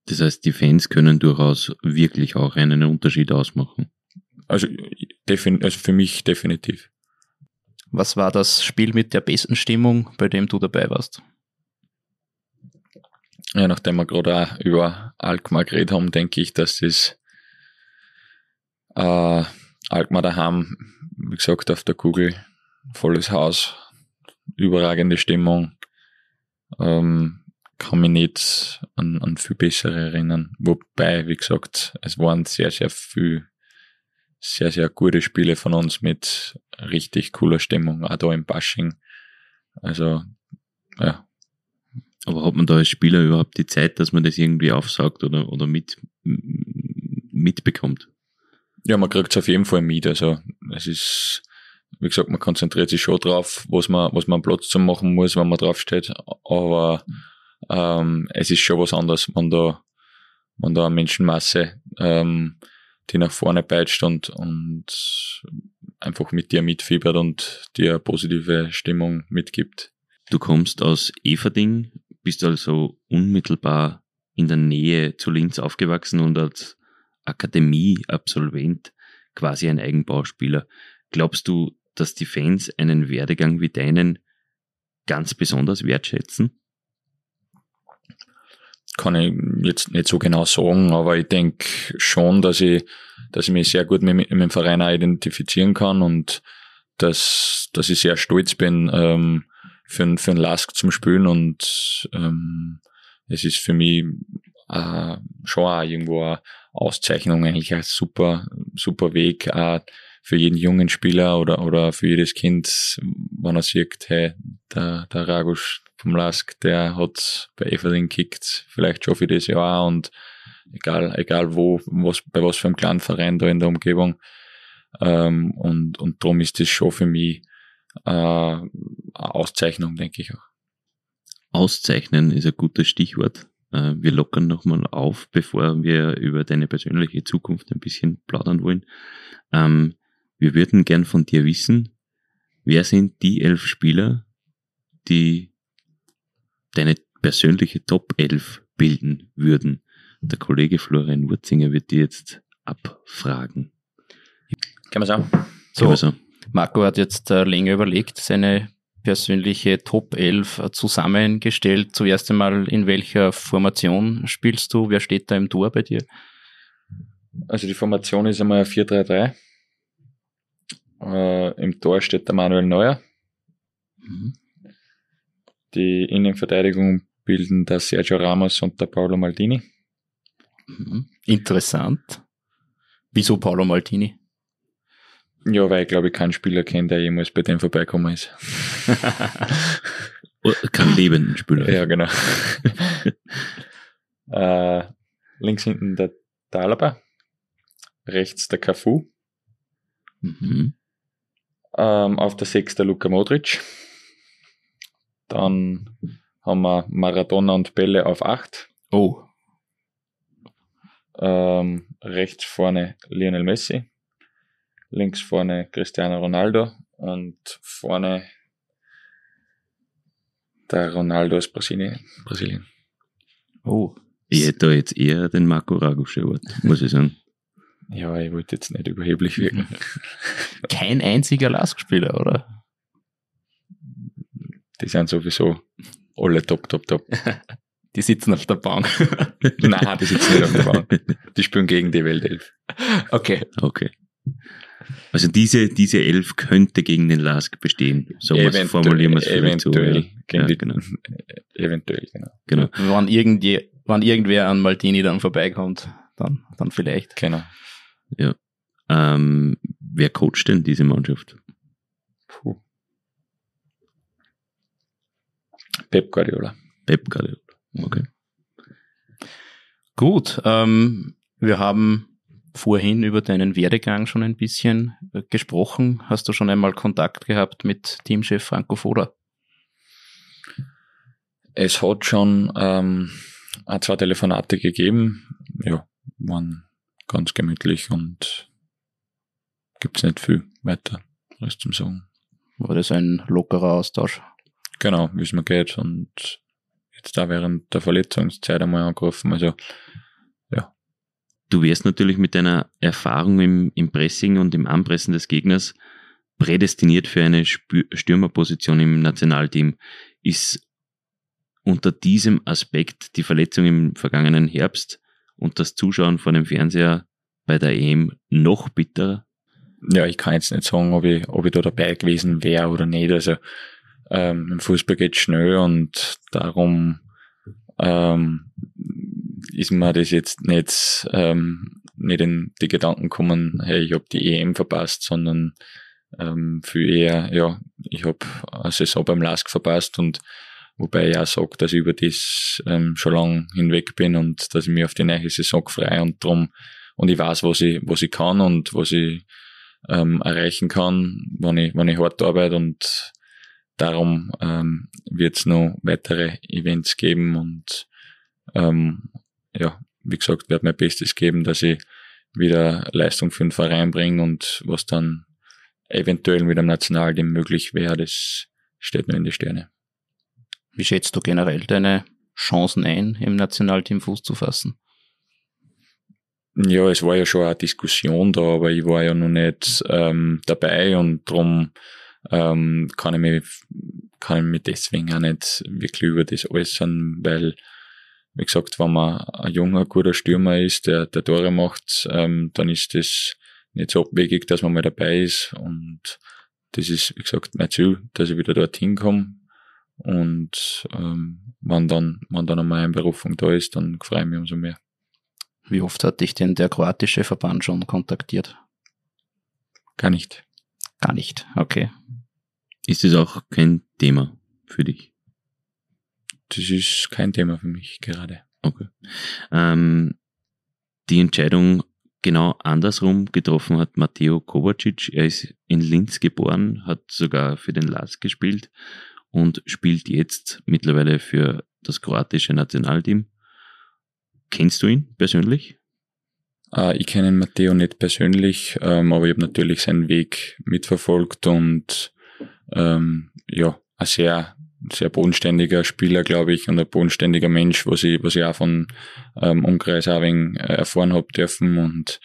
Das heißt, die Fans können durchaus wirklich auch einen Unterschied ausmachen. Also, also für mich definitiv. Was war das Spiel mit der besten Stimmung, bei dem du dabei warst? Ja, nachdem wir gerade auch über Alkmaar geredet haben, denke ich, dass das äh, Alkmaar daheim, wie gesagt, auf der Kugel, volles Haus, überragende Stimmung. Ähm, kann mich nicht an, an viel bessere erinnern. Wobei, wie gesagt, es waren sehr, sehr viel, sehr, sehr gute Spiele von uns mit richtig cooler Stimmung, auch da im Bashing. Also, ja, aber hat man da als Spieler überhaupt die Zeit, dass man das irgendwie aufsaugt oder, oder mit, mitbekommt? Ja, man kriegt es auf jeden Fall mit. Also es ist, wie gesagt, man konzentriert sich schon drauf, was man, was man Platz zu machen muss, wenn man draufsteht. Aber ähm, es ist schon was anderes, wenn da, wenn da eine Menschenmasse ähm, die nach vorne peitscht und, und einfach mit dir mitfiebert und dir positive Stimmung mitgibt. Du kommst aus Everding, bist also unmittelbar in der Nähe zu Linz aufgewachsen und als Akademieabsolvent quasi ein Eigenbauspieler. Glaubst du, dass die Fans einen Werdegang wie deinen ganz besonders wertschätzen? Kann ich jetzt nicht so genau sagen, aber ich denke schon, dass ich, dass ich mich sehr gut mit, mit dem Verein identifizieren kann und dass, dass ich sehr stolz bin, ähm, für, für einen Lask zum Spielen und ähm, es ist für mich äh, schon auch irgendwo eine Auszeichnung, eigentlich ein super, super Weg auch für jeden jungen Spieler oder, oder für jedes Kind, wenn er sieht, hey, der, der Ragusch vom Lask, der hat bei Everding gekickt, vielleicht schon für das Jahr und egal, egal wo, was, bei was für einem kleinen Verein da in der Umgebung. Ähm, und, und darum ist das schon für mich äh, Auszeichnung, denke ich auch. Auszeichnen ist ein gutes Stichwort. Äh, wir lockern nochmal auf, bevor wir über deine persönliche Zukunft ein bisschen plaudern wollen. Ähm, wir würden gern von dir wissen, wer sind die elf Spieler, die deine persönliche Top 11 bilden würden? Der Kollege Florian Wurzinger wird dir jetzt abfragen. Kann man sagen. So, sagen. Marco hat jetzt äh, länger überlegt, seine persönliche Top 11 äh, zusammengestellt. Zuerst einmal, in welcher Formation spielst du? Wer steht da im Tor bei dir? Also die Formation ist einmal 4-3-3. Äh, Im Tor steht der Manuel Neuer. Mhm. Die Innenverteidigung bilden der Sergio Ramos und der Paolo Maldini. Mhm. Interessant. Wieso Paolo Maldini? Ja, weil ich glaube, ich keinen Spieler kenne, der jemals bei dem vorbeikommen ist. Kein lebenden Spieler. Ja, genau. äh, links hinten der Dalaba, rechts der Cafu. Mhm. Ähm, auf der 6 der Luka Modric. Dann haben wir Maradona und Bälle auf 8. Oh. Ähm, rechts vorne Lionel Messi links vorne Cristiano Ronaldo und vorne der Ronaldo aus Brasilien. Brasilien. Oh. Ich hätte da jetzt eher den Marco Ragusch erwartet, muss ich sagen. Ja, ich wollte jetzt nicht überheblich wirken. Kein einziger Lask-Spieler, oder? Die sind sowieso alle top, top, top. Die sitzen auf der Bank. Nein, die sitzen nicht auf der Bank. Die spielen gegen die Weltelf. Okay. Okay. Also diese, diese Elf könnte gegen den Lask bestehen. So was formulieren wir es vielleicht eventuell, so. Ja. Ja, genau. Eventuell, genau. genau. Wenn, irgendwie, wenn irgendwer an Maltini dann vorbeikommt, dann, dann vielleicht. Genau. Ja. Ähm, wer coacht denn diese Mannschaft? Puh. Pep Guardiola. Pep Guardiola. Okay. Gut, ähm, wir haben vorhin über deinen Werdegang schon ein bisschen äh, gesprochen. Hast du schon einmal Kontakt gehabt mit Teamchef Franco Foda? Es hat schon ähm, ein, zwei Telefonate gegeben. Ja, waren ganz gemütlich und gibt's nicht viel weiter, was zum sagen. War das ein lockerer Austausch? Genau, wie es mir geht und jetzt da während der Verletzungszeit einmal angerufen, also ja. Du wärst natürlich mit deiner Erfahrung im, im Pressing und im Anpressen des Gegners prädestiniert für eine Stürmerposition im Nationalteam. Ist unter diesem Aspekt die Verletzung im vergangenen Herbst und das Zuschauen vor dem Fernseher bei der EM noch bitterer? Ja, ich kann jetzt nicht sagen, ob ich, ob ich da dabei gewesen wäre oder nicht. Also ähm, Fußball geht schnell und darum ähm, ist mir das jetzt nicht, ähm, nicht in die Gedanken kommen, hey, ich habe die EM verpasst, sondern ähm, viel eher, ja, ich habe eine Saison beim Lask verpasst und wobei ich auch sage, dass ich über das ähm, schon lange hinweg bin und dass ich mich auf die neue Saison freue und drum und ich weiß, was ich, was ich kann und was ich ähm, erreichen kann, wenn ich, wenn ich hart arbeite und darum ähm, wird es noch weitere Events geben und ähm, ja, wie gesagt, werde mein Bestes geben, dass ich wieder Leistung für den Verein bringe und was dann eventuell mit dem Nationalteam möglich wäre, das steht mir in die Sterne. Wie schätzt du generell deine Chancen ein, im Nationalteam Fuß zu fassen? Ja, es war ja schon eine Diskussion da, aber ich war ja noch nicht ähm, dabei und darum ähm, kann ich mich kann ich mich deswegen auch nicht wirklich über das äußern, weil wie gesagt, wenn man ein junger, guter Stürmer ist, der, der Tore macht, ähm, dann ist das nicht so abwegig, dass man mal dabei ist. Und das ist, wie gesagt, mein Ziel, dass ich wieder dorthin komme. Und ähm, wenn dann, wenn dann einmal eine Berufung da ist, dann freue ich mich umso mehr. Wie oft hat dich denn der kroatische Verband schon kontaktiert? Gar nicht. Gar nicht, okay. Ist es auch kein Thema für dich? Das ist kein Thema für mich gerade. Okay. Ähm, die Entscheidung genau andersrum getroffen hat Matteo Kovacic. Er ist in Linz geboren, hat sogar für den LAS gespielt und spielt jetzt mittlerweile für das kroatische Nationalteam. Kennst du ihn persönlich? Uh, ich kenne Matteo nicht persönlich, ähm, aber ich habe natürlich seinen Weg mitverfolgt und ähm, ja, ein sehr sehr bodenständiger Spieler, glaube ich, und ein bodenständiger Mensch, was ich, was ich auch von ähm, Umkreis auch äh, erfahren habe dürfen und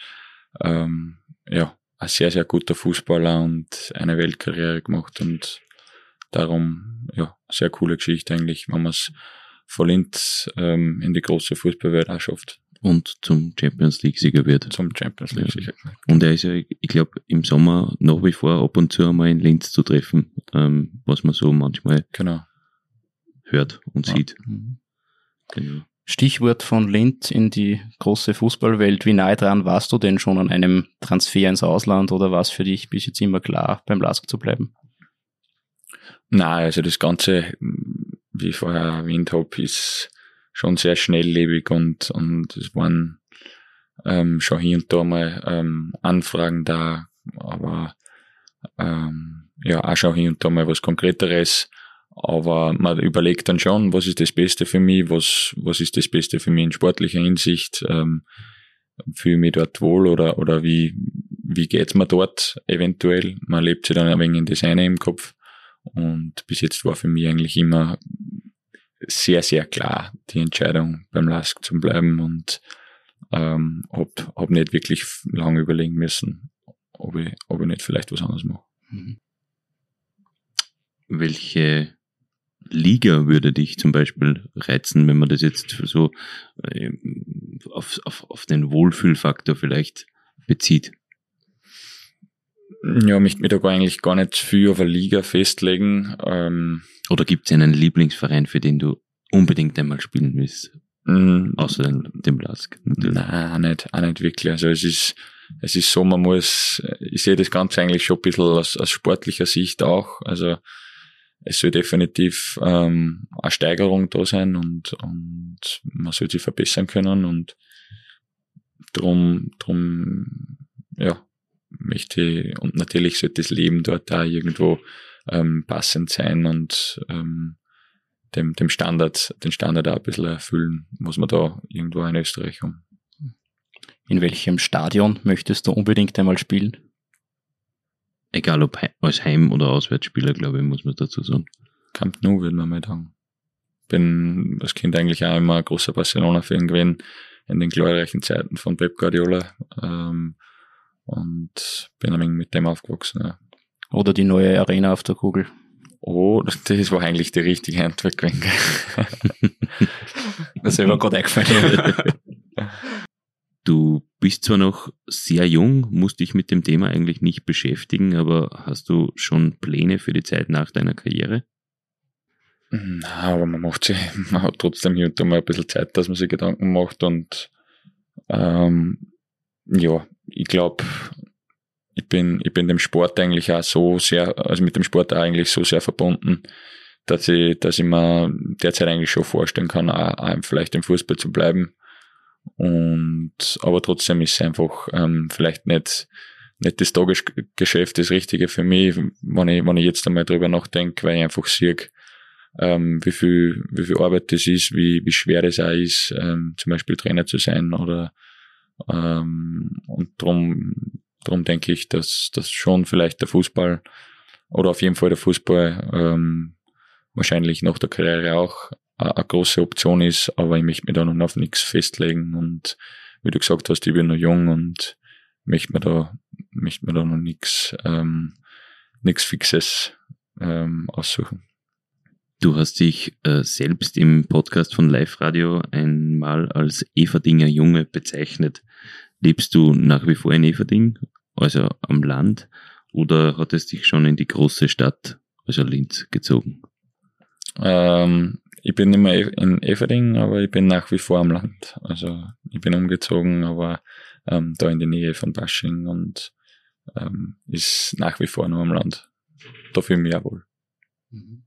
ähm, ja, ein sehr, sehr guter Fußballer und eine Weltkarriere gemacht und darum, ja, sehr coole Geschichte eigentlich, wenn man es von Linz ähm, in die große Fußballwelt auch schafft. Und zum Champions League-Sieger wird. Zum Champions League-Sieger. Ja. Und er ist ja, ich glaube, im Sommer nach wie vor ab und zu einmal in Linz zu treffen, ähm, was man so manchmal genau hört und ja. sieht. Mhm. Genau. Stichwort von Lind in die große Fußballwelt. Wie nahe dran warst du denn schon an einem Transfer ins Ausland oder war es für dich bis jetzt immer klar, beim Lask zu bleiben? Nein, also das Ganze, wie ich vorher erwähnt habe, ist schon sehr schnelllebig und, und es waren ähm, schon hier und da mal ähm, Anfragen da, aber ähm, ja, auch schon hier und da mal was Konkreteres. Aber man überlegt dann schon, was ist das Beste für mich, was, was ist das Beste für mich in sportlicher Hinsicht, ähm, fühle ich mich dort wohl oder, oder wie, wie geht's mir dort eventuell? Man lebt sich dann ein wenig in das eine im Kopf. Und bis jetzt war für mich eigentlich immer sehr, sehr klar die Entscheidung beim Lask zu bleiben und ähm, hab, hab nicht wirklich lange überlegen müssen, ob ich, ob ich nicht vielleicht was anderes mache. Mhm. Welche Liga würde dich zum Beispiel reizen, wenn man das jetzt so äh, auf, auf, auf den Wohlfühlfaktor vielleicht bezieht? Ja, mich da eigentlich gar nicht viel auf eine Liga festlegen. Ähm, Oder gibt es einen Lieblingsverein, für den du unbedingt einmal spielen willst? Mhm. Außer dem, dem Lask, natürlich. Nein, auch nicht, auch nicht wirklich. Also es ist, es ist so, man muss, ich sehe das Ganze eigentlich schon ein bisschen aus, aus sportlicher Sicht auch. Also es soll definitiv ähm, eine Steigerung da sein und, und man soll sich verbessern können und drum, drum, ja, möchte ich, und natürlich sollte das Leben dort da irgendwo ähm, passend sein und ähm, dem, dem Standard, den Standard auch ein bisschen erfüllen, muss man da irgendwo in Österreich um. In welchem Stadion möchtest du unbedingt einmal spielen? Egal ob als Heim- oder Auswärtsspieler, glaube ich, muss man dazu sagen. Camp Nou, würde man mal sagen. Bin als Kind eigentlich auch immer ein großer Barcelona-Fan gewesen in den glorreichen Zeiten von Pep Guardiola. Ähm, und bin ein wenig mit dem aufgewachsen. Ja. Oder die neue Arena auf der Kugel. Oh, das war eigentlich die richtige Antwort gewesen. das ist mir gerade eingefallen. Du bist zwar noch sehr jung, musst dich mit dem Thema eigentlich nicht beschäftigen, aber hast du schon Pläne für die Zeit nach deiner Karriere? Na, aber man macht sich, man hat trotzdem hier und da mal ein bisschen Zeit, dass man sich Gedanken macht und ähm, ja, ich glaube, ich bin, ich bin dem Sport eigentlich auch so sehr, also mit dem Sport eigentlich so sehr verbunden, dass ich, dass ich mir derzeit eigentlich schon vorstellen kann, auch, auch vielleicht im Fußball zu bleiben. Und, aber trotzdem ist es einfach ähm, vielleicht nicht, nicht das Tagesgeschäft das Richtige für mich, wenn ich, wenn ich jetzt einmal drüber nachdenke, weil ich einfach sehe, ähm, wie viel, wie viel Arbeit das ist, wie, wie schwer das auch ist, ähm, zum Beispiel Trainer zu sein oder, ähm, und drum, drum denke ich, dass, dass schon vielleicht der Fußball oder auf jeden Fall der Fußball, ähm, wahrscheinlich nach der Karriere auch eine große Option ist, aber ich möchte mich da noch auf nichts festlegen und wie du gesagt hast, ich bin noch jung und möchte mir da, möchte mir da noch nichts, ähm, nichts Fixes ähm, aussuchen. Du hast dich äh, selbst im Podcast von Live Radio einmal als Everdinger Junge bezeichnet. Lebst du nach wie vor in Everding, also am Land, oder hat es dich schon in die große Stadt, also Linz, gezogen? Ähm, ich bin nicht mehr in Everding, aber ich bin nach wie vor am Land. Also ich bin umgezogen, aber ähm, da in die Nähe von Basching und ähm, ist nach wie vor nur am Land. Da fühle ich mich ja wohl. Mhm.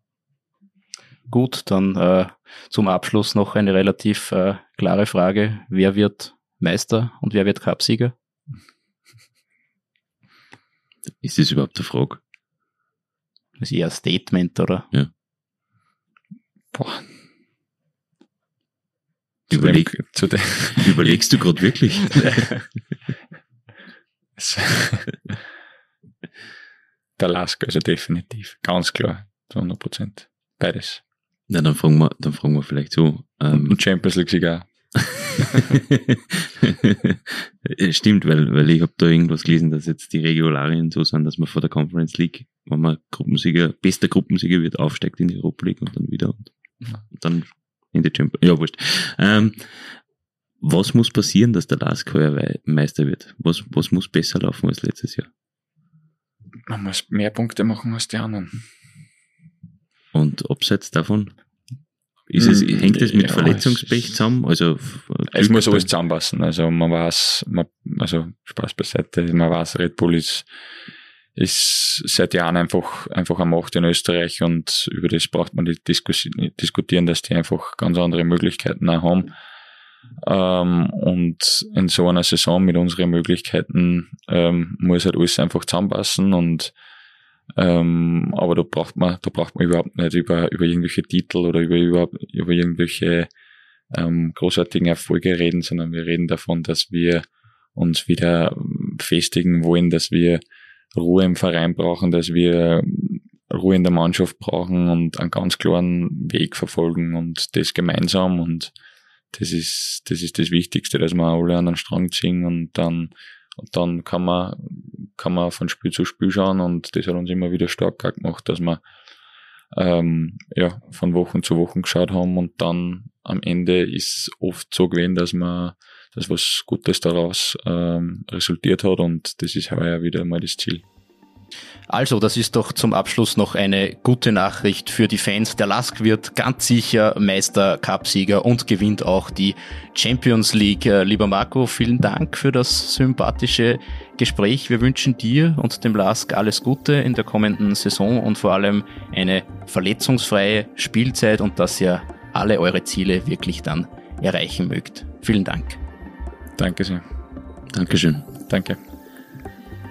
Gut, dann äh, zum Abschluss noch eine relativ äh, klare Frage. Wer wird Meister und wer wird Cupsieger? Ist das überhaupt eine Frage? Das ist eher ein Statement, oder? Ja. Boah. Überleg, zu dem, überlegst du gerade wirklich? Der Lask, also definitiv. Ganz klar. Zu 100 Prozent. Beides. Na, dann fragen wir, dann fragen wir vielleicht so. Ähm, und Champions League sogar. Stimmt, weil, weil ich habe da irgendwas gelesen, dass jetzt die Regularien so sind, dass man vor der Conference League, wenn man Gruppensieger, bester Gruppensieger wird, aufsteigt in die Europa League und dann wieder und, und dann in die Champions Ja, wurscht. Ähm, was muss passieren, dass der Lask heuer Meister wird? Was, was muss besser laufen als letztes Jahr? Man muss mehr Punkte machen als die anderen. Und abseits davon? Ist es, hm, hängt es mit ja, Verletzungspech es zusammen? Also, es muss alles zusammenpassen. Also, man weiß, man, also, Spaß beiseite, man weiß, Red Bull ist, ist seit Jahren einfach, einfach am Macht in Österreich und über das braucht man nicht diskutieren, dass die einfach ganz andere Möglichkeiten auch haben. Ähm, und in so einer Saison mit unseren Möglichkeiten ähm, muss halt alles einfach zusammenpassen und ähm, aber da braucht man, da braucht man überhaupt nicht über, über irgendwelche Titel oder über, über, über irgendwelche ähm, großartigen Erfolge reden, sondern wir reden davon, dass wir uns wieder festigen wollen, dass wir Ruhe im Verein brauchen, dass wir Ruhe in der Mannschaft brauchen und einen ganz klaren Weg verfolgen und das gemeinsam. Und das ist, das ist das Wichtigste, dass wir alle an den Strang ziehen und dann, und dann kann man kann man von Spiel zu Spiel schauen und das hat uns immer wieder stark gemacht, dass wir ähm, ja, von Wochen zu Wochen geschaut haben und dann am Ende ist oft so gewesen, dass man dass was Gutes daraus ähm, resultiert hat und das ist heuer wieder mal das Ziel. Also, das ist doch zum Abschluss noch eine gute Nachricht für die Fans. Der Lask wird ganz sicher Meister, Cupsieger und gewinnt auch die Champions League. Äh, lieber Marco, vielen Dank für das sympathische Gespräch. Wir wünschen dir und dem Lask alles Gute in der kommenden Saison und vor allem eine verletzungsfreie Spielzeit und dass ihr alle eure Ziele wirklich dann erreichen mögt. Vielen Dank. Danke sehr. Dankeschön. Danke.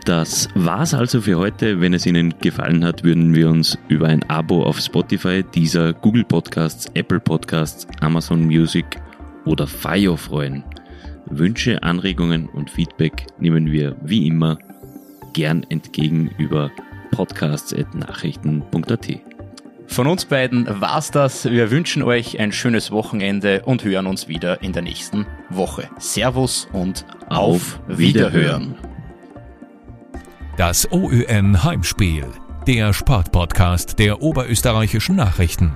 Das war's also für heute. Wenn es Ihnen gefallen hat, würden wir uns über ein Abo auf Spotify, dieser Google Podcasts, Apple Podcasts, Amazon Music oder Fire freuen. Wünsche, Anregungen und Feedback nehmen wir wie immer gern entgegen über podcasts.nachrichten.at. Von uns beiden war's das. Wir wünschen euch ein schönes Wochenende und hören uns wieder in der nächsten Woche. Servus und auf, auf Wiederhören. Das OÜN Heimspiel, der Sportpodcast der oberösterreichischen Nachrichten.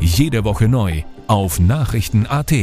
Jede Woche neu auf Nachrichten.at.